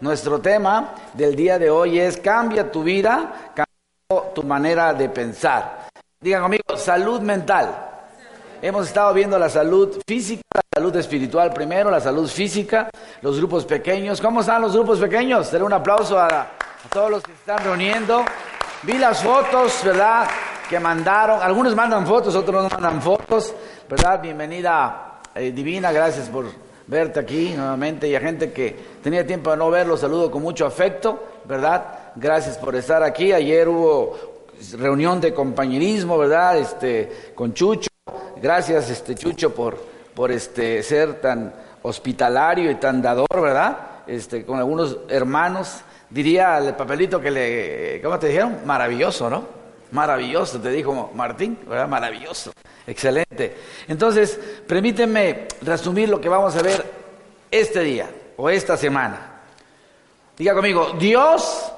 nuestro tema del día de hoy es cambia tu vida, cambia tu manera de pensar. Digan conmigo, salud mental. Hemos estado viendo la salud física, la salud espiritual primero, la salud física, los grupos pequeños. ¿Cómo están los grupos pequeños? Daré un aplauso a, a todos los que se están reuniendo. Vi las fotos, ¿verdad? Que mandaron. Algunos mandan fotos, otros no mandan fotos, ¿verdad? Bienvenida eh, Divina, gracias por verte aquí nuevamente y a gente que tenía tiempo de no verlo, saludo con mucho afecto, ¿verdad? Gracias por estar aquí. Ayer hubo reunión de compañerismo, ¿verdad? Este, con Chucho. Gracias, este, Chucho, por, por este, ser tan hospitalario y tan dador, ¿verdad? Este, con algunos hermanos. Diría el papelito que le, ¿cómo te dijeron? Maravilloso, ¿no? Maravilloso, te dijo Martín, ¿verdad? Maravilloso. Excelente. Entonces, permítanme resumir lo que vamos a ver este día o esta semana. Diga conmigo, Dios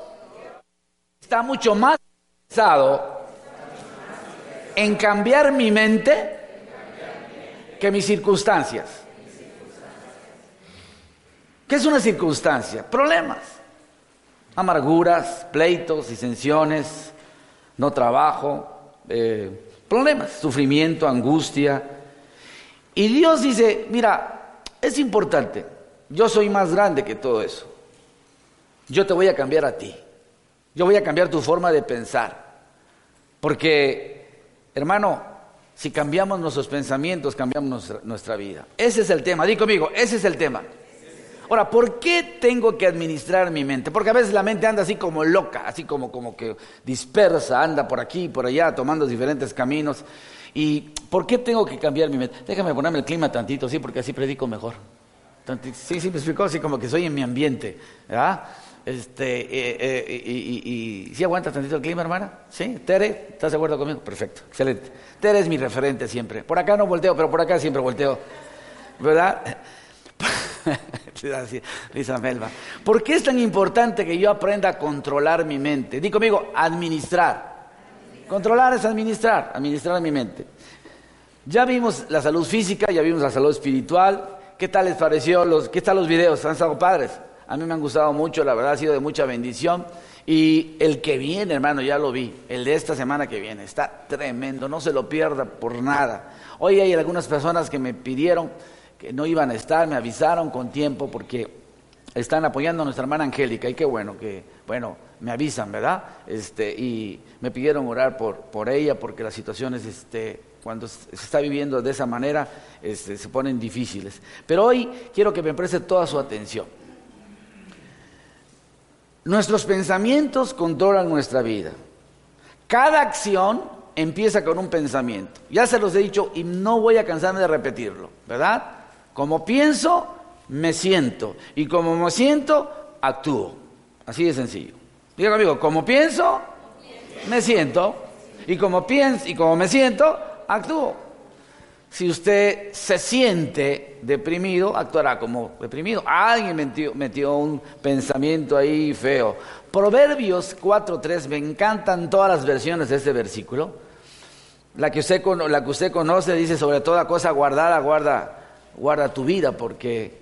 está mucho más interesado en cambiar mi mente que mis circunstancias. ¿Qué es una circunstancia? Problemas, amarguras, pleitos, disensiones, no trabajo, eh, problemas, sufrimiento, angustia. Y Dios dice, mira, es importante, yo soy más grande que todo eso. Yo te voy a cambiar a ti. Yo voy a cambiar tu forma de pensar. Porque, hermano, si cambiamos nuestros pensamientos, cambiamos nuestra, nuestra vida. Ese es el tema. Di conmigo, ese es el tema. Ahora, ¿por qué tengo que administrar mi mente? Porque a veces la mente anda así como loca, así como, como que dispersa, anda por aquí y por allá, tomando diferentes caminos. ¿Y por qué tengo que cambiar mi mente? Déjame ponerme el clima tantito, sí, porque así predico mejor. Sí, sí, me explicó así como que soy en mi ambiente, ¿verdad? Este, eh, eh, y, y, ¿sí aguanta tantito el clima, hermana? ¿Sí? ¿Tere? ¿Estás de acuerdo conmigo? Perfecto, excelente. Tere es mi referente siempre. Por acá no volteo, pero por acá siempre volteo, ¿verdad? Lisa Melba. ¿Por qué es tan importante que yo aprenda a controlar mi mente? Digo conmigo, administrar. Controlar es administrar, administrar mi mente. Ya vimos la salud física, ya vimos la salud espiritual. ¿Qué tal les pareció? Los, ¿Qué tal los videos? ¿Han estado padres? A mí me han gustado mucho, la verdad ha sido de mucha bendición. Y el que viene, hermano, ya lo vi, el de esta semana que viene, está tremendo, no se lo pierda por nada. Hoy hay algunas personas que me pidieron no iban a estar, me avisaron con tiempo porque están apoyando a nuestra hermana Angélica y qué bueno que, bueno, me avisan, ¿verdad? Este, y me pidieron orar por, por ella porque las situaciones, este, cuando se está viviendo de esa manera, este, se ponen difíciles. Pero hoy quiero que me preste toda su atención. Nuestros pensamientos controlan nuestra vida. Cada acción empieza con un pensamiento. Ya se los he dicho y no voy a cansarme de repetirlo, ¿verdad? Como pienso, me siento. Y como me siento, actúo. Así de sencillo. Diga amigo, como pienso, me siento. Y como pienso y como me siento, actúo. Si usted se siente deprimido, actuará como deprimido. Alguien metió, un pensamiento ahí feo. Proverbios 4.3, me encantan todas las versiones de este versículo. La que, usted, la que usted conoce dice, sobre toda cosa guardada, guarda guarda tu vida porque,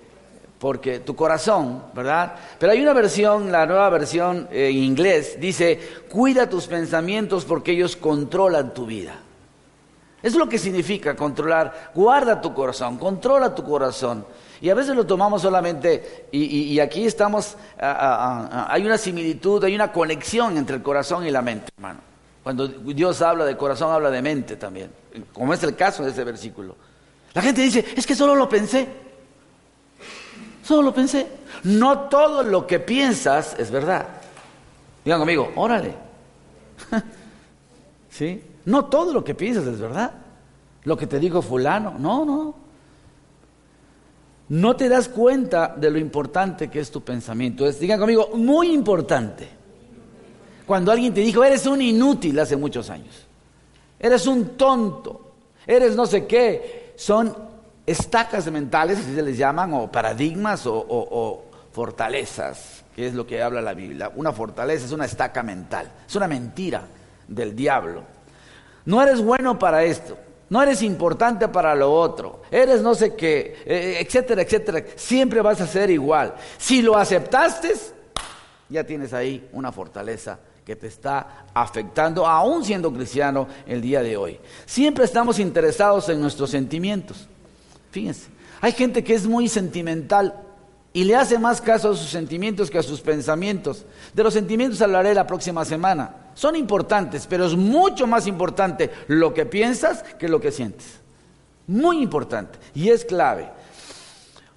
porque tu corazón, ¿verdad? Pero hay una versión, la nueva versión eh, en inglés, dice, cuida tus pensamientos porque ellos controlan tu vida. Eso es lo que significa controlar, guarda tu corazón, controla tu corazón. Y a veces lo tomamos solamente, y, aquí estamos, hay una similitud, hay una conexión entre el corazón y la mente, hermano. Cuando Dios habla de corazón, habla de mente también, como es el caso de ese versículo. La gente dice, es que solo lo pensé. Solo lo pensé. No todo lo que piensas es verdad. Digan conmigo, órale. ¿Sí? No todo lo que piensas es verdad. Lo que te dijo fulano, no, no. no te das cuenta de lo importante que es tu pensamiento. Es, digan conmigo, muy importante. Cuando alguien te dijo, eres un inútil hace muchos años, eres un tonto, eres no sé qué, son estacas mentales, así se les llaman, o paradigmas o fortalezas, que es lo que habla la Biblia. Una fortaleza es una estaca mental, es una mentira del diablo. No eres bueno para esto, no eres importante para lo otro, eres no sé qué, eh, etcétera, etcétera. Siempre vas a ser igual. Si lo aceptaste, ya tienes ahí una fortaleza que te está afectando, aún siendo cristiano el día de hoy. Siempre estamos interesados en nuestros sentimientos. Fíjense, hay gente que es muy sentimental y le hace más caso a sus sentimientos que a sus pensamientos. De los sentimientos hablaré la próxima semana. Son importantes, pero es mucho más importante lo que piensas que lo que sientes. Muy importante y es clave.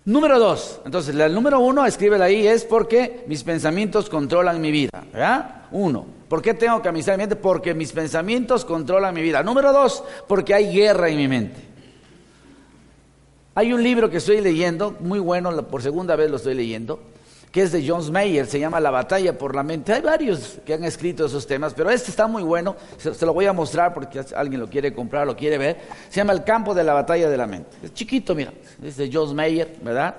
Número dos, entonces el número uno, escríbela ahí, es porque mis pensamientos controlan mi vida. ¿verdad? Uno, ¿por qué tengo que amisar mi mente? Porque mis pensamientos controlan mi vida. Número dos, porque hay guerra en mi mente. Hay un libro que estoy leyendo, muy bueno, por segunda vez lo estoy leyendo, que es de John Mayer, se llama La batalla por la mente. Hay varios que han escrito esos temas, pero este está muy bueno, se, lo voy a mostrar porque alguien lo quiere comprar, lo quiere ver. Se llama El campo de la batalla de la mente. Es chiquito, mira, es de John Mayer, ¿verdad?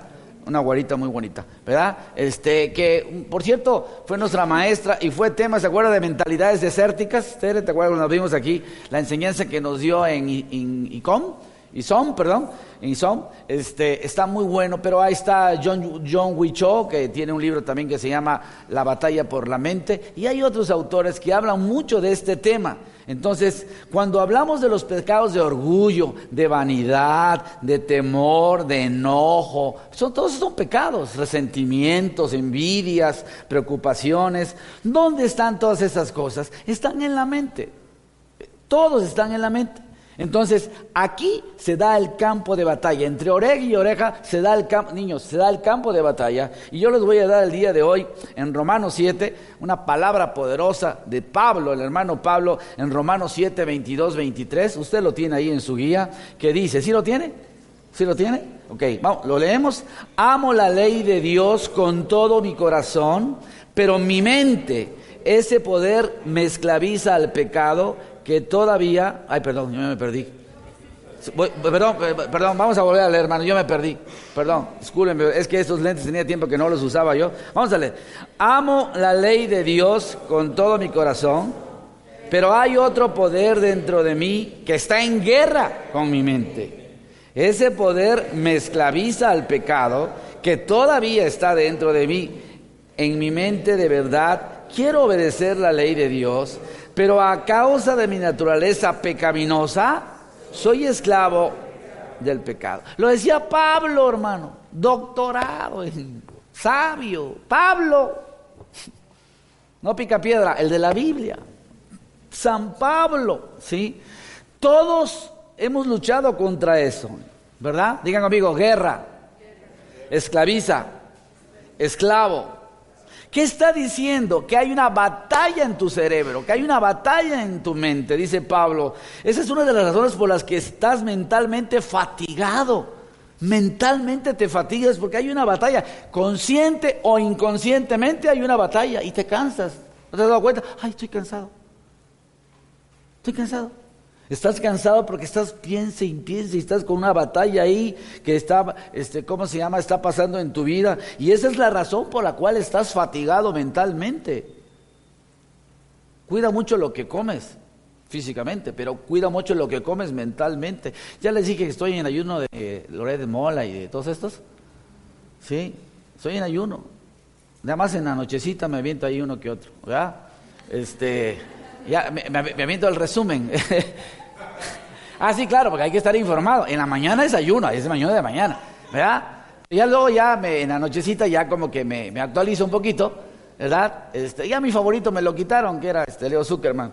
Una guarita muy bonita, ¿verdad? Este, que, por cierto, fue nuestra maestra y fue tema, ¿se acuerda de mentalidades desérticas? ¿Te acuerdas cuando nos vimos aquí? La enseñanza que nos dio en, ICOM, ISOM, perdón, Isom, este, está muy bueno, pero ahí está John, John Wicho, que tiene un libro también que se llama La batalla por la mente, y hay otros autores que hablan mucho de este tema. Entonces, cuando hablamos de los pecados de orgullo, de vanidad, de temor, de enojo, son, todos son pecados, resentimientos, envidias, preocupaciones. ¿Dónde están todas esas cosas? Están en la mente. Todos están en la mente. Entonces, aquí se da el campo de batalla. Entre oreja y oreja se da el campo, niños, se da el campo de batalla. Y yo les voy a dar el día de hoy, en Romanos 7, una palabra poderosa de Pablo, el hermano Pablo, en Romanos 7, 22, 23. Usted lo tiene ahí en su guía, que dice, ¿sí lo tiene? ¿Sí lo tiene? Ok, vamos, lo leemos. Amo la ley de Dios con todo mi corazón, pero mi mente, ese poder me esclaviza al pecado que todavía, ay perdón, yo me perdí. perdón, perdón, vamos a volver a leer, hermano, yo me perdí. Perdón, discúlpenme, es que estos lentes tenía tiempo que no los usaba yo. Vamos a leer. Amo la ley de Dios con todo mi corazón, pero hay otro poder dentro de mí que está en guerra con mi mente. Ese poder me esclaviza al pecado que todavía está dentro de mí. En mi mente de verdad quiero obedecer la ley de Dios, pero a causa de mi naturaleza pecaminosa, soy esclavo del pecado. Lo decía Pablo, hermano, doctorado, sabio, Pablo, no pica piedra, el de la Biblia, San Pablo, ¿sí? Todos hemos luchado contra eso, ¿verdad? Digan conmigo, guerra, esclaviza, esclavo, ¿Qué está diciendo? Que hay una batalla en tu cerebro, que hay una batalla en tu mente, dice Pablo. Esa es una de las razones por las que estás mentalmente fatigado. Mentalmente te fatigas porque hay una batalla. Consciente o inconscientemente hay una batalla y te cansas. ¿No te has dado cuenta? Ay, estoy cansado. Estoy cansado. Estás cansado porque estás piense y piense y estás con una batalla ahí que está, este, ¿cómo se llama? Está pasando en tu vida. Y esa es la razón por la cual estás fatigado mentalmente. Cuida mucho lo que comes físicamente, pero cuida mucho lo que comes mentalmente. Ya les dije que estoy en ayuno de eh, de Mola y de todos estos. Sí, estoy en ayuno. Nada más en la nochecita me aviento ahí uno que otro, ¿verdad? Este, ya me, me aviento el resumen. Ah, sí, claro, porque hay que estar informado. En la mañana desayuno, es mañana de mañana, ¿verdad? Ya luego ya me, en la nochecita ya como que me, me actualizo un poquito, ¿verdad? Este, ya mi favorito me lo quitaron, que era este Leo Zuckerman.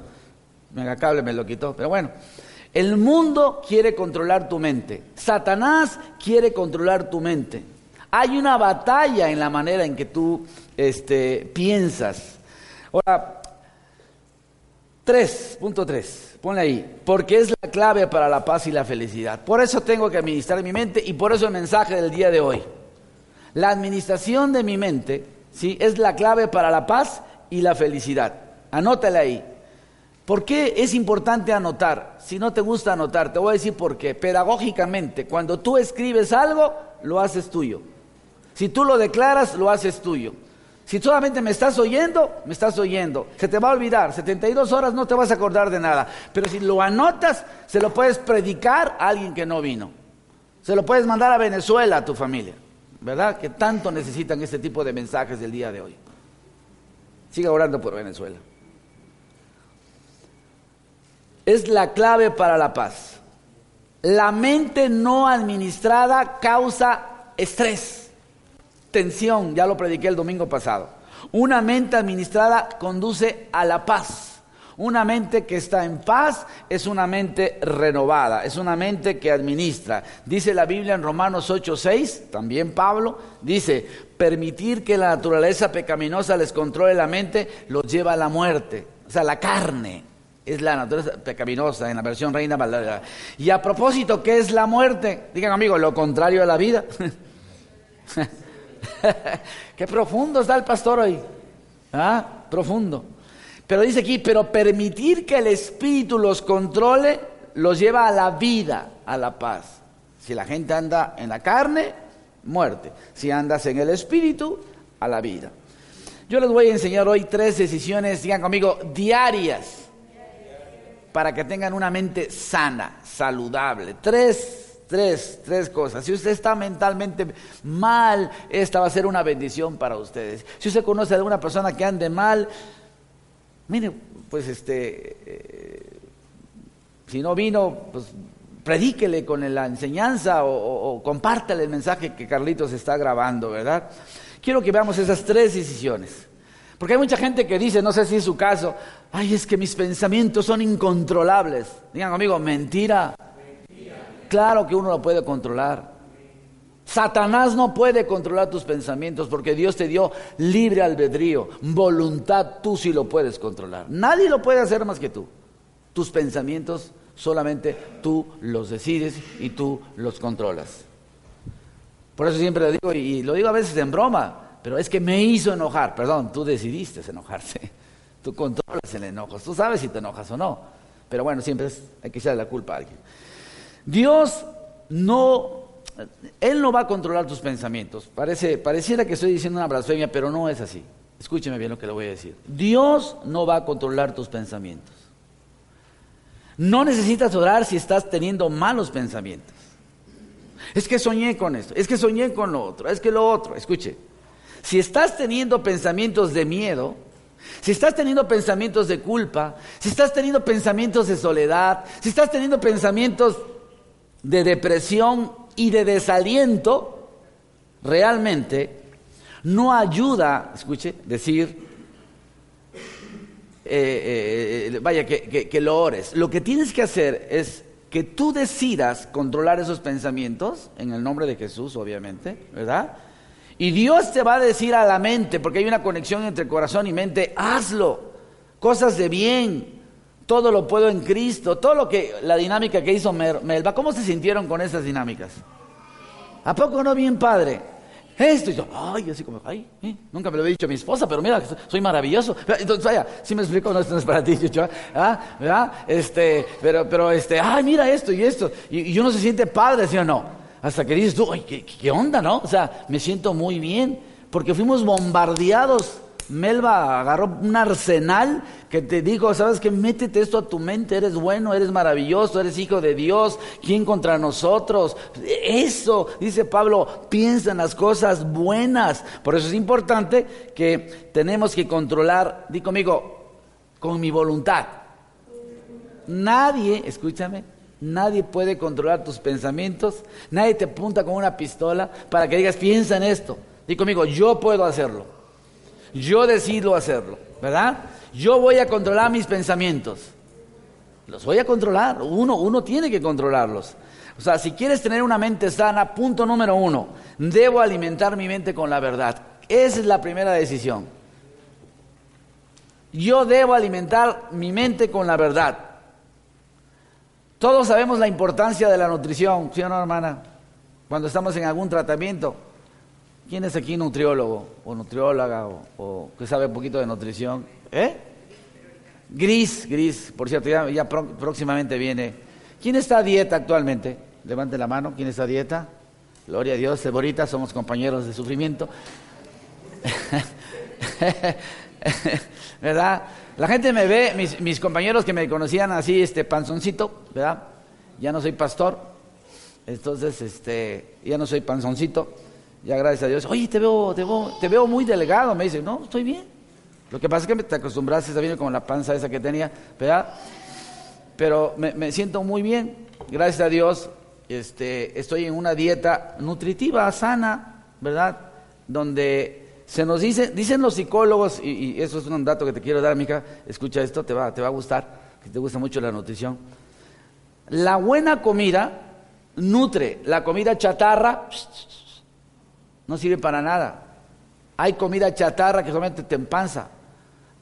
Megacable me lo quitó, pero bueno. El mundo quiere controlar tu mente. Satanás quiere controlar tu mente. Hay una batalla en la manera en que tú este, piensas. Ahora, Tres, punto tres, ponle ahí, porque es la clave para la paz y la felicidad. Por eso tengo que administrar mi mente y por eso el mensaje del día de hoy. La administración de mi mente, ¿sí? Es la clave para la paz y la felicidad. Anótala ahí. ¿Por qué es importante anotar? Si no te gusta anotar, te voy a decir por qué. Pedagógicamente, cuando tú escribes algo, lo haces tuyo. Si tú lo declaras, lo haces tuyo. Si solamente me estás oyendo, me estás oyendo. Se te va a olvidar. 72 horas no te vas a acordar de nada. Pero si lo anotas, se lo puedes predicar a alguien que no vino. Se lo puedes mandar a Venezuela, a tu familia. ¿Verdad? Que tanto necesitan este tipo de mensajes del día de hoy. Siga orando por Venezuela es la clave para la paz. La mente no administrada causa estrés, tensión, ya lo prediqué el domingo pasado. Una mente administrada conduce a la paz. Una mente que está en paz es una mente renovada, es una mente que administra. Dice la Biblia en Romanos 8:6, también Pablo, dice, permitir que la naturaleza pecaminosa les controle la mente los lleva a la muerte, o sea, la carne es la naturaleza pecaminosa en la versión Reina Valera. Y a propósito, ¿qué es la muerte? Digan amigos, lo contrario de la vida. Qué profundo está el pastor hoy. ¿Ah? Profundo. Pero dice aquí, pero permitir que el Espíritu los controle los lleva a la vida, a la paz. Si la gente anda en la carne, muerte. Si andas en el Espíritu, a la vida. Yo les voy a enseñar hoy tres decisiones, digan conmigo, diarias para que tengan una mente sana, saludable. Tres, tres, tres cosas. Si usted está mentalmente mal, esta va a ser una bendición para ustedes. Si usted conoce a alguna persona que ande mal, mire, pues este, eh, si no vino, pues predíquele con la enseñanza o, o compártale el mensaje que Carlitos está grabando, ¿verdad? Quiero que veamos esas tres decisiones. Porque hay mucha gente que dice, no sé si es su caso, ay, es que mis pensamientos son incontrolables. Digan conmigo, mentira. Claro que uno lo puede controlar. Satanás no puede controlar tus pensamientos porque Dios te dio libre albedrío, voluntad, tú sí lo puedes controlar. Nadie lo puede hacer más que tú. Tus pensamientos solamente tú los decides y tú los controlas. Por eso siempre lo digo y lo digo a veces en broma pero es que me hizo enojar. Perdón, tú decidiste enojarse. Tú controlas el enojo. Tú sabes si te enojas o no. Pero bueno, siempre hay que echarle la culpa a alguien. Dios no, Él no va a controlar tus pensamientos. Parece, pareciera que estoy diciendo una blasfemia, pero no es así. Escúcheme bien lo que le voy a decir. Dios no va a controlar tus pensamientos. No necesitas orar si estás teniendo malos pensamientos. Es que soñé con esto, es que soñé con lo otro, es que lo otro. Escuche, si estás teniendo pensamientos de miedo, si estás teniendo pensamientos de culpa, si estás teniendo pensamientos de soledad, si estás teniendo pensamientos de depresión y de desaliento, realmente no ayuda, escuche, decir, eh, eh, eh, vaya, que, que lo ores. Lo que tienes que hacer es que tú decidas controlar esos pensamientos, en el nombre de Jesús, obviamente, ¿verdad? Y Dios te va a decir a la mente, porque hay una conexión entre corazón y mente, hazlo. Cosas de bien. Todo lo puedo en Cristo. Todo lo que, la dinámica que hizo Melba, ¿cómo se sintieron con esas dinámicas? ¿A poco no bien padre? Esto, y yo, ay, así como, ay, ¿eh? nunca me lo había dicho a mi esposa, pero mira, soy maravilloso. Entonces, vaya, si me explico, no, esto no es para ti, yo, ¿ah? ¿verdad? Este, pero, pero, este, ay, mira esto y esto. Y, y uno se siente padre, ¿sí o no? Hasta que dices tú, ¿qué, ¿qué, onda, no? O sea, me siento muy bien, porque fuimos bombardeados. Melba agarró un arsenal que te dijo, sabes que métete esto a tu mente, eres bueno, eres maravilloso, eres hijo de Dios, ¿quién contra nosotros? Eso, dice Pablo, piensa en las cosas buenas. Por eso es importante que tenemos que controlar, di conmigo, con mi voluntad. Nadie, escúchame, Nadie puede controlar tus pensamientos. Nadie te apunta con una pistola para que digas, piensa en esto. Di conmigo, yo puedo hacerlo. Yo decido hacerlo, ¿verdad? Yo voy a controlar mis pensamientos. Los voy a controlar. Uno, uno tiene que controlarlos. O sea, si quieres tener una mente sana, punto número uno, debo alimentar mi mente con la verdad. Esa es la primera decisión. Yo debo alimentar mi mente con la verdad. Todos sabemos la importancia de la nutrición, ¿sí o no, hermana? Cuando estamos en algún tratamiento. ¿Quién es aquí nutriólogo o nutrióloga o, que sabe un poquito de nutrición? ¿Eh? Gris, gris, por cierto, ya, próximamente viene. ¿Quién está a dieta actualmente? Levante la mano, ¿quién está a dieta? Gloria a Dios, Ceborita, somos compañeros de sufrimiento. ¿Verdad? La gente me ve, mis, mis, compañeros que me conocían así, este panzoncito, ¿verdad? Ya no soy pastor, entonces, este, ya no soy panzoncito, ya gracias a Dios. Oye, te veo, te veo, te veo muy delegado, me dice, no, estoy bien. Lo que pasa es que te acostumbraste, bien con la panza esa que tenía, ¿verdad? Pero me, me siento muy bien, gracias a Dios, este, estoy en una dieta nutritiva, sana, ¿verdad? Donde se nos dice, dicen los psicólogos, y, eso es un dato que te quiero dar, Mica, escucha esto, te va, te va a gustar, que te gusta mucho la nutrición. La buena comida nutre, la comida chatarra no sirve para nada. Hay comida chatarra que solamente te empanza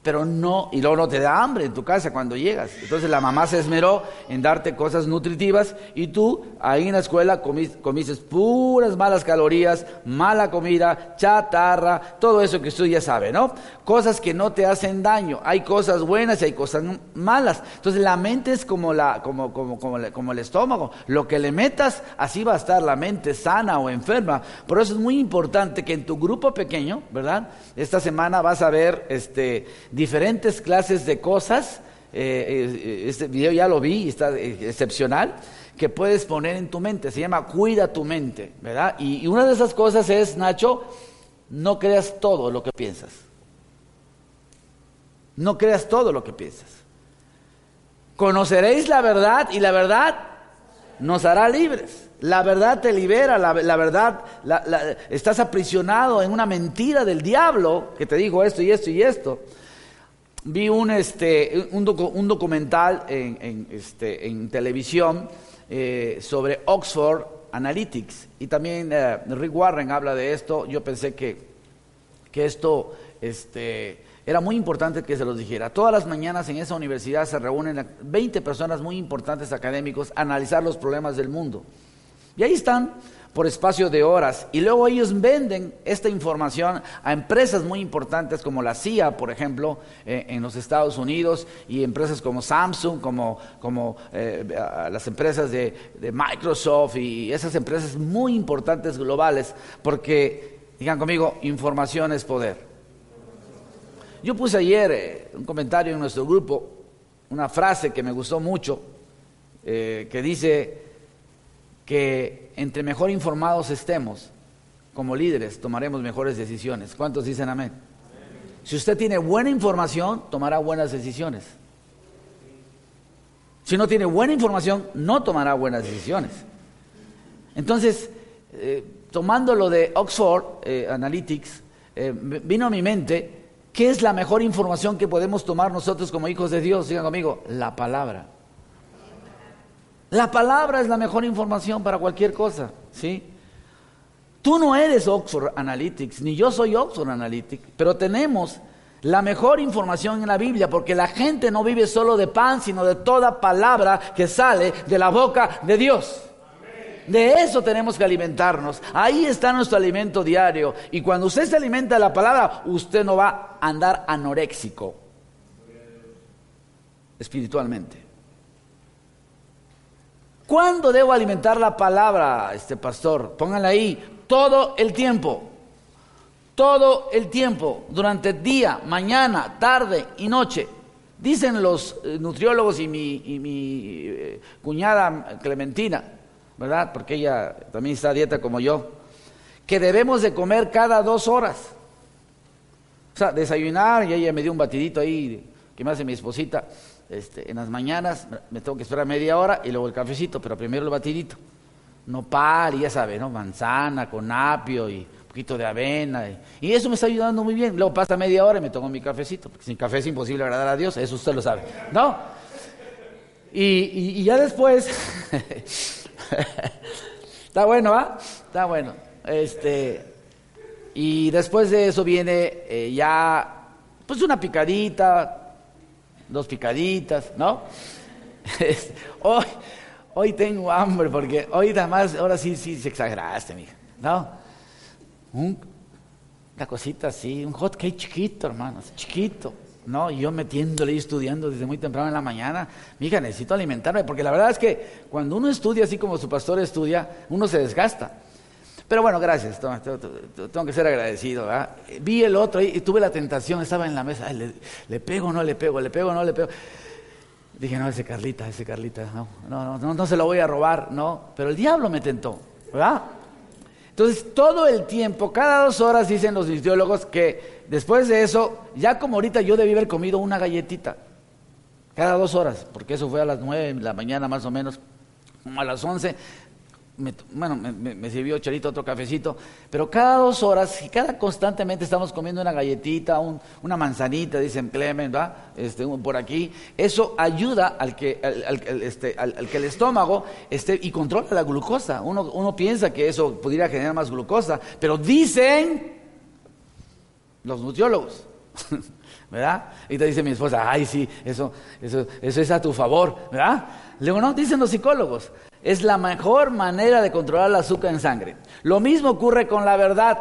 pero no, y luego no te da hambre en tu casa cuando llegas. Entonces la mamá se esmeró en darte cosas nutritivas y tú ahí en la escuela comiste puras malas calorías, mala comida, chatarra, todo eso que usted ya sabe, ¿no? Cosas que no te hacen daño. Hay cosas buenas y hay cosas malas. Entonces la mente es como, la, como, como, como, como el estómago. Lo que le metas, así va a estar la mente sana o enferma. Por eso es muy importante que en tu grupo pequeño, ¿verdad? Esta semana vas a ver este diferentes clases de cosas. Eh, eh, este video ya lo vi, está eh, excepcional, que puedes poner en tu mente. Se llama Cuida tu mente, ¿verdad? Y, una de esas cosas es, Nacho, no creas todo lo que piensas. No creas todo lo que piensas. Conoceréis la verdad y la verdad nos hará libres. La verdad te libera, la, verdad, estás aprisionado en una mentira del diablo que te dijo esto y esto y esto vi un, este, un, documental en, este, en televisión eh, sobre Oxford Analytics y también eh, Rick Warren habla de esto. Yo pensé que, que esto este, era muy importante que se los dijera. Todas las mañanas en esa universidad se reúnen 20 personas muy importantes académicos a analizar los problemas del mundo. Y ahí están por espacio de horas y luego ellos venden esta información a empresas muy importantes como la CIA, por ejemplo, eh, en los Estados Unidos y empresas como Samsung, como, como eh, las empresas de, Microsoft y esas empresas muy importantes globales, porque, digan conmigo, información es poder. Yo puse ayer eh, un comentario en nuestro grupo, una frase que me gustó mucho, que dice que entre mejor informados estemos como líderes, tomaremos mejores decisiones. ¿Cuántos dicen amén? Si usted tiene buena información, tomará buenas decisiones. Si no tiene buena información, no tomará buenas decisiones. Entonces, eh, tomando lo de Oxford eh, Analytics, eh, vino a mi mente, ¿qué es la mejor información que podemos tomar nosotros como hijos de Dios? Digan conmigo, la palabra. La palabra es la mejor información para cualquier cosa, ¿sí? Tú no eres Oxford Analytics, ni yo soy Oxford Analytics, pero tenemos la mejor información en la Biblia, porque la gente no vive solo de pan, sino de toda palabra que sale de la boca de Dios. De eso tenemos que alimentarnos. Ahí está nuestro alimento diario. Y cuando usted se alimenta de la palabra, usted no va a andar anoréxico espiritualmente. ¿Cuándo debo alimentar la palabra, este pastor? Pónganla ahí, todo el tiempo. Todo el tiempo, durante día, mañana, tarde y noche. Dicen los eh, nutriólogos y mi, eh, cuñada Clementina, ¿verdad? Porque ella también está a dieta como yo, que debemos de comer cada dos horas. O sea, desayunar, y ella me dio un batidito ahí que me hace mi esposita este, en las mañanas me tengo que esperar media hora y luego el cafecito, pero primero el batidito. Nopal, y ya sabe, ¿no? Manzana con apio y un poquito de avena. Y, eso me está ayudando muy bien. Luego pasa media hora y me tomo mi cafecito, porque sin café es imposible agradar a Dios, eso usted lo sabe, ¿no? Y, ya después, está bueno, ¿ah? Está bueno. Este, y después de eso viene eh, ya, pues una picadita, dos picaditas, ¿no? hoy, hoy tengo hambre porque hoy además, ahora sí, sí, se exageraste, mija, ¿no? una cosita así, un hot chiquito, hermanos, chiquito. No, yo metiéndole y estudiando desde muy temprano en la mañana. Mija, necesito alimentarme, porque la verdad es que cuando uno estudia así como su pastor estudia, uno se desgasta. Pero bueno, gracias, tengo que ser agradecido. Vi el otro y tuve la tentación, estaba en la mesa, le, le, pego o no le pego, le pego o no le pego. Dije, no, ese Carlita, ese Carlita, no, no, no, no se lo voy a robar, no. Pero el diablo me tentó, ¿verdad? Entonces, todo el tiempo, cada dos horas, dicen los fisiólogos que después de eso, ya como ahorita yo debí haber comido una galletita, cada dos horas, porque eso fue a las nueve de la mañana más o menos, como a las once, bueno, me, sirvió Charito otro cafecito, pero cada dos horas, y cada constantemente estamos comiendo una galletita, una manzanita, dicen Clement, ¿va? Este, por aquí, eso ayuda al que, al, este, al, que el estómago esté y controla la glucosa. Uno, uno piensa que eso pudiera generar más glucosa, pero dicen los nutriólogos. ¿verdad? Y te dice mi esposa, ay, sí, eso, eso, eso es a tu favor, ¿verdad? Le digo, no, dicen los psicólogos. Es la mejor manera de controlar el azúcar en sangre. Lo mismo ocurre con la verdad.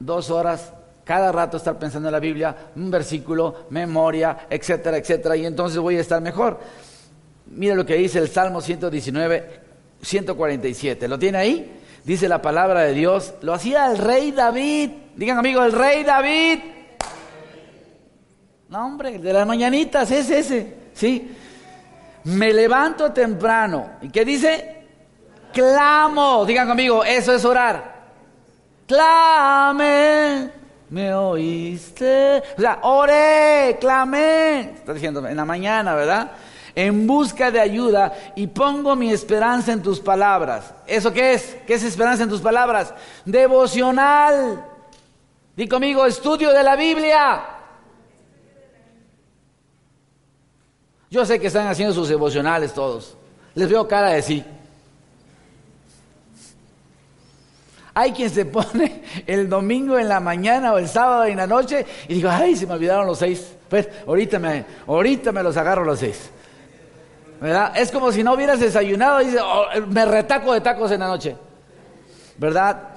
Dos horas, cada rato estar pensando en la Biblia, un versículo, memoria, etcétera, etcétera, y entonces voy a estar mejor. Mira lo que dice el Salmo 119, 147. ¿Lo tiene ahí? Dice la palabra de Dios. Lo hacía el rey David. Digan amigo, el rey David. No, hombre, de las mañanitas es ese. ¿Sí? Me levanto temprano. ¿Y qué dice? Clamo. Digan conmigo, eso es orar. Clame. ¿Me oíste? O sea, oré, clamé. Está diciendo en la mañana, ¿verdad? En busca de ayuda y pongo mi esperanza en tus palabras. ¿Eso qué es? ¿Qué es esperanza en tus palabras? Devocional. Di conmigo, estudio de la Biblia. Yo sé que están haciendo sus devocionales todos. Les veo cara de sí. Hay quien se pone el domingo en la mañana o el sábado en la noche y digo, ay, se me olvidaron los seis. Pues ahorita me, ahorita me los agarro los seis. ¿Verdad? Es como si no hubieras desayunado y dices, oh, me retaco de tacos en la noche. ¿Verdad?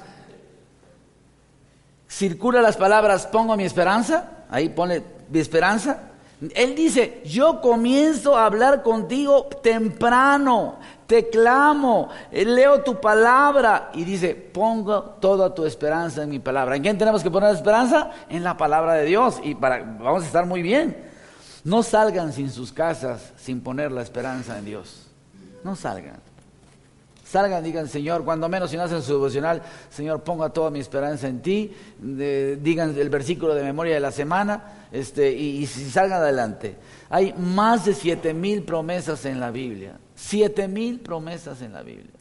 Circula las palabras, pongo mi esperanza. Ahí pone mi esperanza. Él dice, yo comienzo a hablar contigo temprano, te clamo, eh, leo tu palabra y dice, pongo toda tu esperanza en mi palabra. ¿En quién tenemos que poner esperanza? En la palabra de Dios y para, vamos a estar muy bien. No salgan sin sus casas sin poner la esperanza en Dios. No salgan. Salgan, digan, Señor, cuando menos si no hacen su devocional, Señor, ponga toda mi esperanza en ti. digan el versículo de memoria de la semana este, y, si salgan adelante. Hay más de siete mil promesas en la Biblia. Siete mil promesas en la Biblia.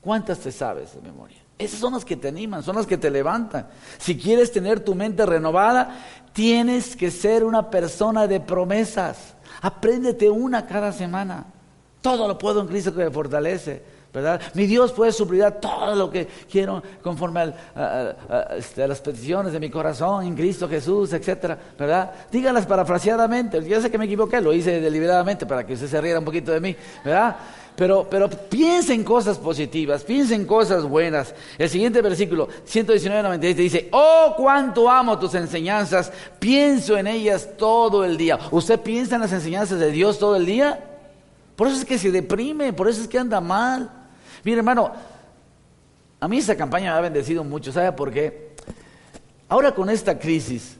¿Cuántas te sabes de memoria? Esas son las que te animan, son las que te levantan. Si quieres tener tu mente renovada, tienes que ser una persona de promesas. Apréndete una cada semana. Todo lo puedo en Cristo que me fortalece. Mi Dios puede suplir todo lo que quiero conforme este, a, las peticiones de mi corazón en Cristo Jesús, etcétera, ¿verdad? Díganlas parafraseadamente. Yo sé que me equivoqué, lo hice deliberadamente para que usted se riera un poquito de mí, ¿verdad? Pero, pero piensen cosas positivas, piensen cosas buenas. El siguiente versículo, 119, 96, dice, oh, cuánto amo tus enseñanzas, pienso en ellas todo el día. ¿Usted piensa en las enseñanzas de Dios todo el día? Por eso es que se deprime, por eso es que anda mal. Mire, hermano, a mí esta campaña me ha bendecido mucho. ¿Sabe por qué? Ahora con esta crisis,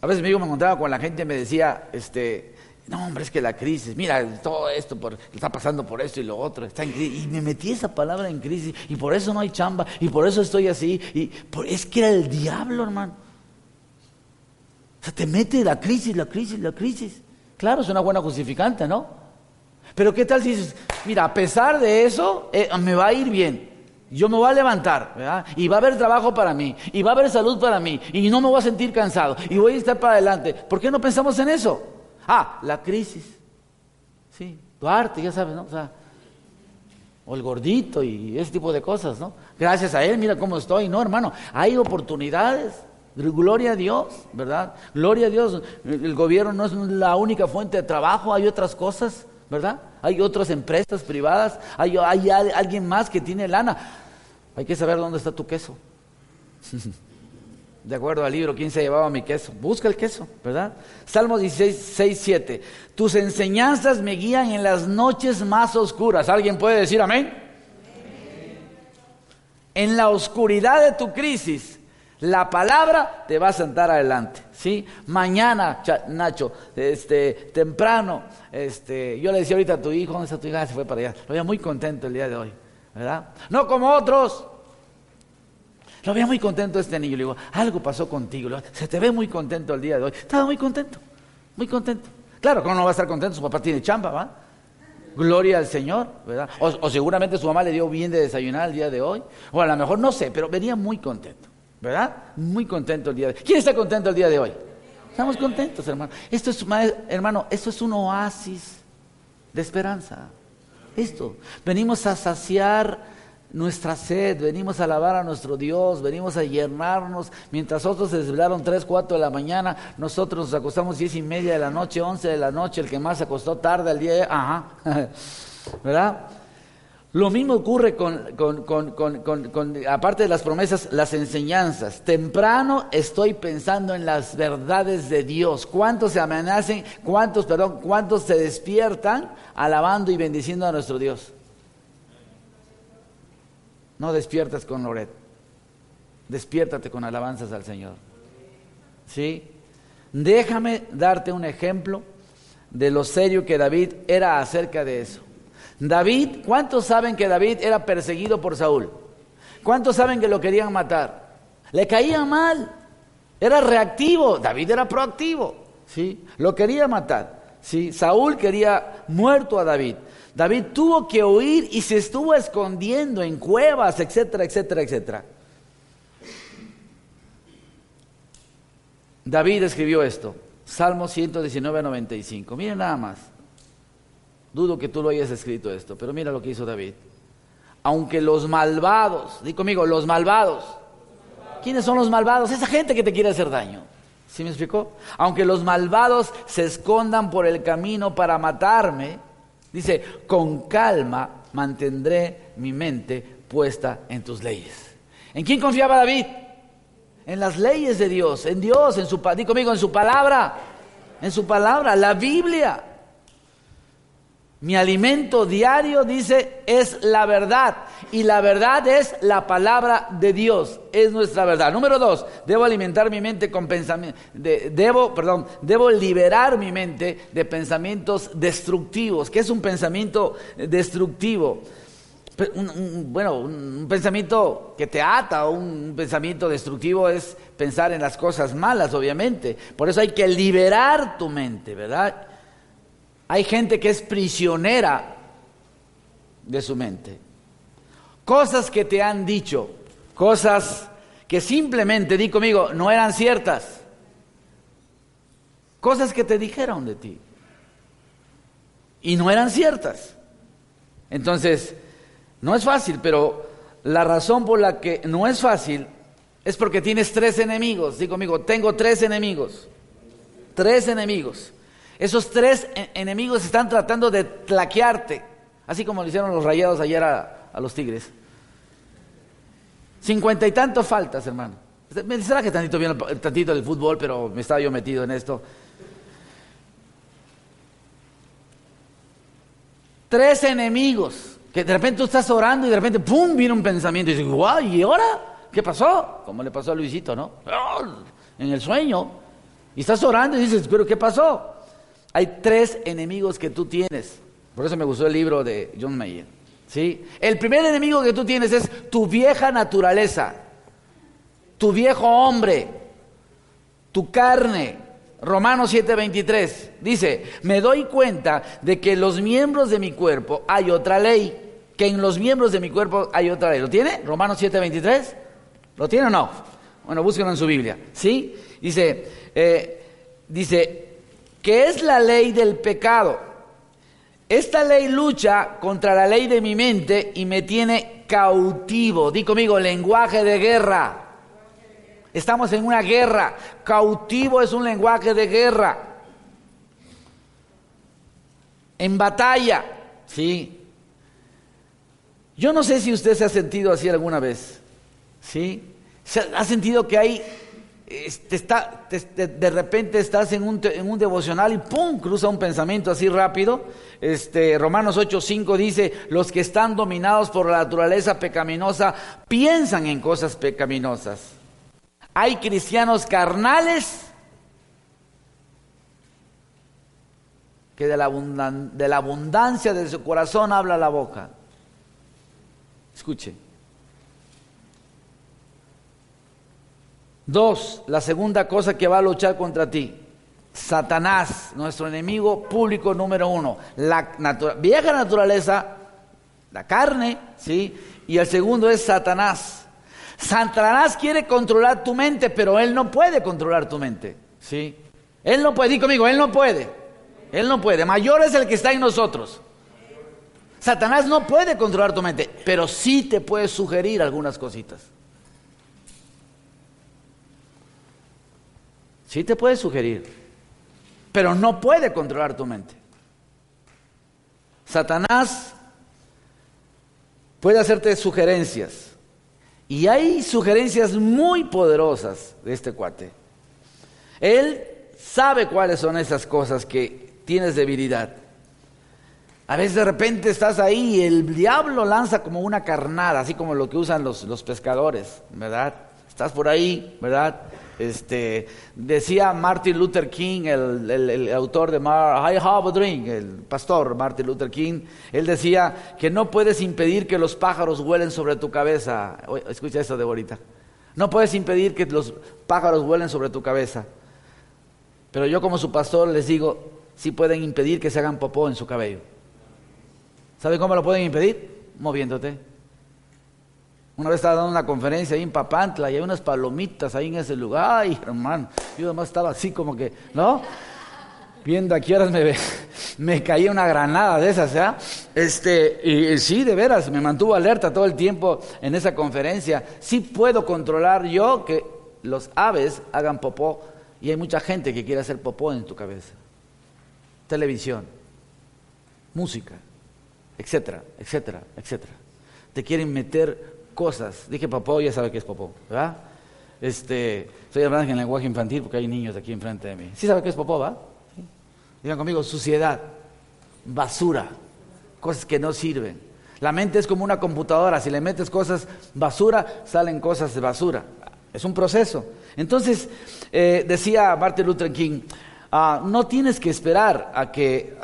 a veces me encontraba con la gente y me decía, este, no, hombre, es que la crisis, mira, todo esto por, está pasando por esto y lo otro, está en crisis. Y me metí esa palabra en crisis, y por eso no hay chamba, y por eso estoy así. Y es que era el diablo, hermano. O sea, te mete la crisis, la crisis, la crisis. Claro, es una buena justificante, ¿no? Pero ¿qué tal si dices, mira, a pesar de eso, eh, me va a ir bien? Yo me voy a levantar, ¿verdad? Y va a haber trabajo para mí, y va a haber salud para mí, y no me voy a sentir cansado, y voy a estar para adelante. ¿Por qué no pensamos en eso? Ah, la crisis. Sí, Duarte, ya sabes, ¿no? O sea, o el gordito y ese tipo de cosas, ¿no? Gracias a él, mira cómo estoy. No, hermano, hay oportunidades. Gloria a Dios, ¿verdad? Gloria a Dios. El gobierno no es la única fuente de trabajo, hay otras cosas, ¿verdad? Hay otras empresas privadas, hay, alguien más que tiene lana. Hay que saber dónde está tu queso. De acuerdo al libro, ¿quién se llevaba mi queso? Busca el queso, ¿verdad? Salmo 16, 6, 7. Tus enseñanzas me guían en las noches más oscuras. ¿Alguien puede decir amén? En la oscuridad de tu crisis, la palabra te va a sentar adelante, ¿sí? Mañana, Nacho, este, temprano, este, yo le decía ahorita a tu hijo, ¿dónde está tu hija? Se fue para allá. Lo veía muy contento el día de hoy, ¿verdad? No como otros lo veía muy contento este niño. Le digo, algo pasó contigo. Se te ve muy contento el día de hoy. Estaba muy contento, muy contento. Claro, ¿cómo no va a estar contento? Su papá tiene chamba, ¿va? Gloria al Señor, ¿verdad? O, seguramente su mamá le dio bien de desayunar el día de hoy. O a lo mejor no sé, pero venía muy contento, ¿verdad? Muy contento el día de hoy. ¿Quién está contento el día de hoy? Estamos contentos, hermano. Esto es, hermano, esto es un oasis de esperanza. Esto. Venimos a saciar nuestra sed, venimos a alabar a nuestro Dios, venimos a llenarnos. Mientras otros se desvelaron 3, 4 de la mañana, nosotros nos acostamos 10 y media de la noche, 11 de la noche, el que más se acostó tarde al día, de, ajá, ¿verdad? Lo mismo ocurre con, aparte de las promesas, las enseñanzas. Temprano estoy pensando en las verdades de Dios. ¿Cuántos se amenacen? ¿Cuántos, perdón, cuántos se despiertan alabando y bendiciendo a nuestro Dios? No despiertas con Loret. Despiértate con alabanzas al Señor. ¿Sí? Déjame darte un ejemplo de lo serio que David era acerca de eso. David, ¿cuántos saben que David era perseguido por Saúl? ¿Cuántos saben que lo querían matar? Le caía mal. Era reactivo, David era proactivo, ¿sí? Lo quería matar, ¿sí? Saúl quería muerto a David. David tuvo que huir y se estuvo escondiendo en cuevas, etcétera, etcétera, etcétera. David escribió esto, Salmo 119, 95. Miren nada más. Dudo que tú lo hayas escrito esto, pero mira lo que hizo David. Aunque los malvados, di conmigo, los malvados. ¿Quiénes son los malvados? Esa gente que te quiere hacer daño. ¿Sí me explicó? Aunque los malvados se escondan por el camino para matarme, Dice, con calma mantendré mi mente puesta en tus leyes. ¿En quién confiaba David? En las leyes de Dios, en Dios, en su, di conmigo, en su palabra, en su palabra, la Biblia. Mi alimento diario, dice, es la verdad. Y la verdad es la palabra de Dios. Es nuestra verdad. Número dos, debo alimentar mi mente con pensamientos. debo, perdón, debo liberar mi mente de pensamientos destructivos. ¿Qué es un pensamiento destructivo? bueno, un pensamiento que te ata, un pensamiento destructivo es pensar en las cosas malas, obviamente. Por eso hay que liberar tu mente, ¿verdad? Hay gente que es prisionera de su mente. Cosas que te han dicho, cosas que simplemente, di conmigo, no eran ciertas. Cosas que te dijeron de ti. Y no eran ciertas. Entonces, no es fácil, pero la razón por la que no es fácil es porque tienes tres enemigos. Di conmigo, tengo tres enemigos. Tres enemigos. Esos tres e-, enemigos están tratando de tlaquearte, así como lo hicieron los rayados ayer a, los tigres. Cincuenta y tantos faltas, hermano. Me será que tantito bien tantito del fútbol, pero me estaba yo metido en esto. Tres enemigos que de repente tú estás orando y de repente ¡pum! viene un pensamiento y dices, ¡guau! ¿Y ahora? ¿Qué pasó? Como le pasó a Luisito, ¿no? En el sueño. Y estás orando y dices, ¿pero qué pasó? Hay tres enemigos que tú tienes. Por eso me gustó el libro de John Mayer. ¿sí? El primer enemigo que tú tienes es tu vieja naturaleza, tu viejo hombre, tu carne. Romanos 7:23 dice, me doy cuenta de que los miembros de mi cuerpo hay otra ley, que en los miembros de mi cuerpo hay otra ley. ¿Lo tiene? Romanos 7:23. ¿Lo tiene o no? Bueno, búsquenlo en su Biblia. ¿Sí? Dice, eh, dice, que es la ley del pecado. Esta ley lucha contra la ley de mi mente y me tiene cautivo. Di conmigo, lenguaje de guerra. Estamos en una guerra. Cautivo es un lenguaje de guerra. En batalla, ¿sí? Yo no sé si usted se ha sentido así alguna vez, ¿sí? ¿Ha sentido que hay, está, de repente estás en un, en un, devocional y ¡pum! cruza un pensamiento así rápido? Este, Romanos 8:5 dice, los que están dominados por la naturaleza pecaminosa piensan en cosas pecaminosas. Hay cristianos carnales que de la, de la abundancia de su corazón habla la boca. Escuche. Dos, la segunda cosa que va a luchar contra ti. Satanás, nuestro enemigo público número uno. La vieja naturaleza, la carne, ¿sí? Y el segundo es Satanás. Satanás quiere controlar tu mente, pero él no puede controlar tu mente, ¿sí? Él no puede, di conmigo, él no puede. Él no puede. Mayor es el que está en nosotros. Satanás no puede controlar tu mente, pero sí te puede sugerir algunas cositas. Sí te puede sugerir, pero no puede controlar tu mente. Satanás puede hacerte sugerencias. Y hay sugerencias muy poderosas de este cuate. Él sabe cuáles son esas cosas que tienes debilidad. A veces de repente estás ahí y el diablo lanza como una carnada, así como lo que usan los, los pescadores, ¿verdad? Estás por ahí, ¿verdad? Este, decía Martin Luther King, el, autor de Mar, I Have a Dream, el pastor Martin Luther King, él decía que no puedes impedir que los pájaros vuelen sobre tu cabeza. Escucha esto de bonita. No puedes impedir que los pájaros vuelen sobre tu cabeza. Pero yo como su pastor les digo, sí pueden impedir que se hagan popó en su cabello. ¿Sabe cómo lo pueden impedir? Moviéndote. Una vez estaba dando una conferencia ahí en Papantla y hay unas palomitas ahí en ese lugar. Ay, hermano, yo además estaba así como que, ¿no? Viendo a qué horas me, me caía una granada de esas, ¿ya? Este, y, sí, de veras, me mantuvo alerta todo el tiempo en esa conferencia. Sí puedo controlar yo que los aves hagan popó y hay mucha gente que quiere hacer popó en tu cabeza. Televisión, música, etcétera, etcétera, etcétera. Te quieren meter cosas. Dije popó, ya sabe qué es popó, ¿verdad? Este, estoy hablando en lenguaje infantil porque hay niños aquí enfrente de mí. ¿Sí sabe qué es popó, va? Digan conmigo, suciedad, basura, cosas que no sirven. La mente es como una computadora, si le metes cosas basura, salen cosas de basura. Es un proceso. Entonces, eh, decía Martin Luther King, ah, no tienes que esperar a que...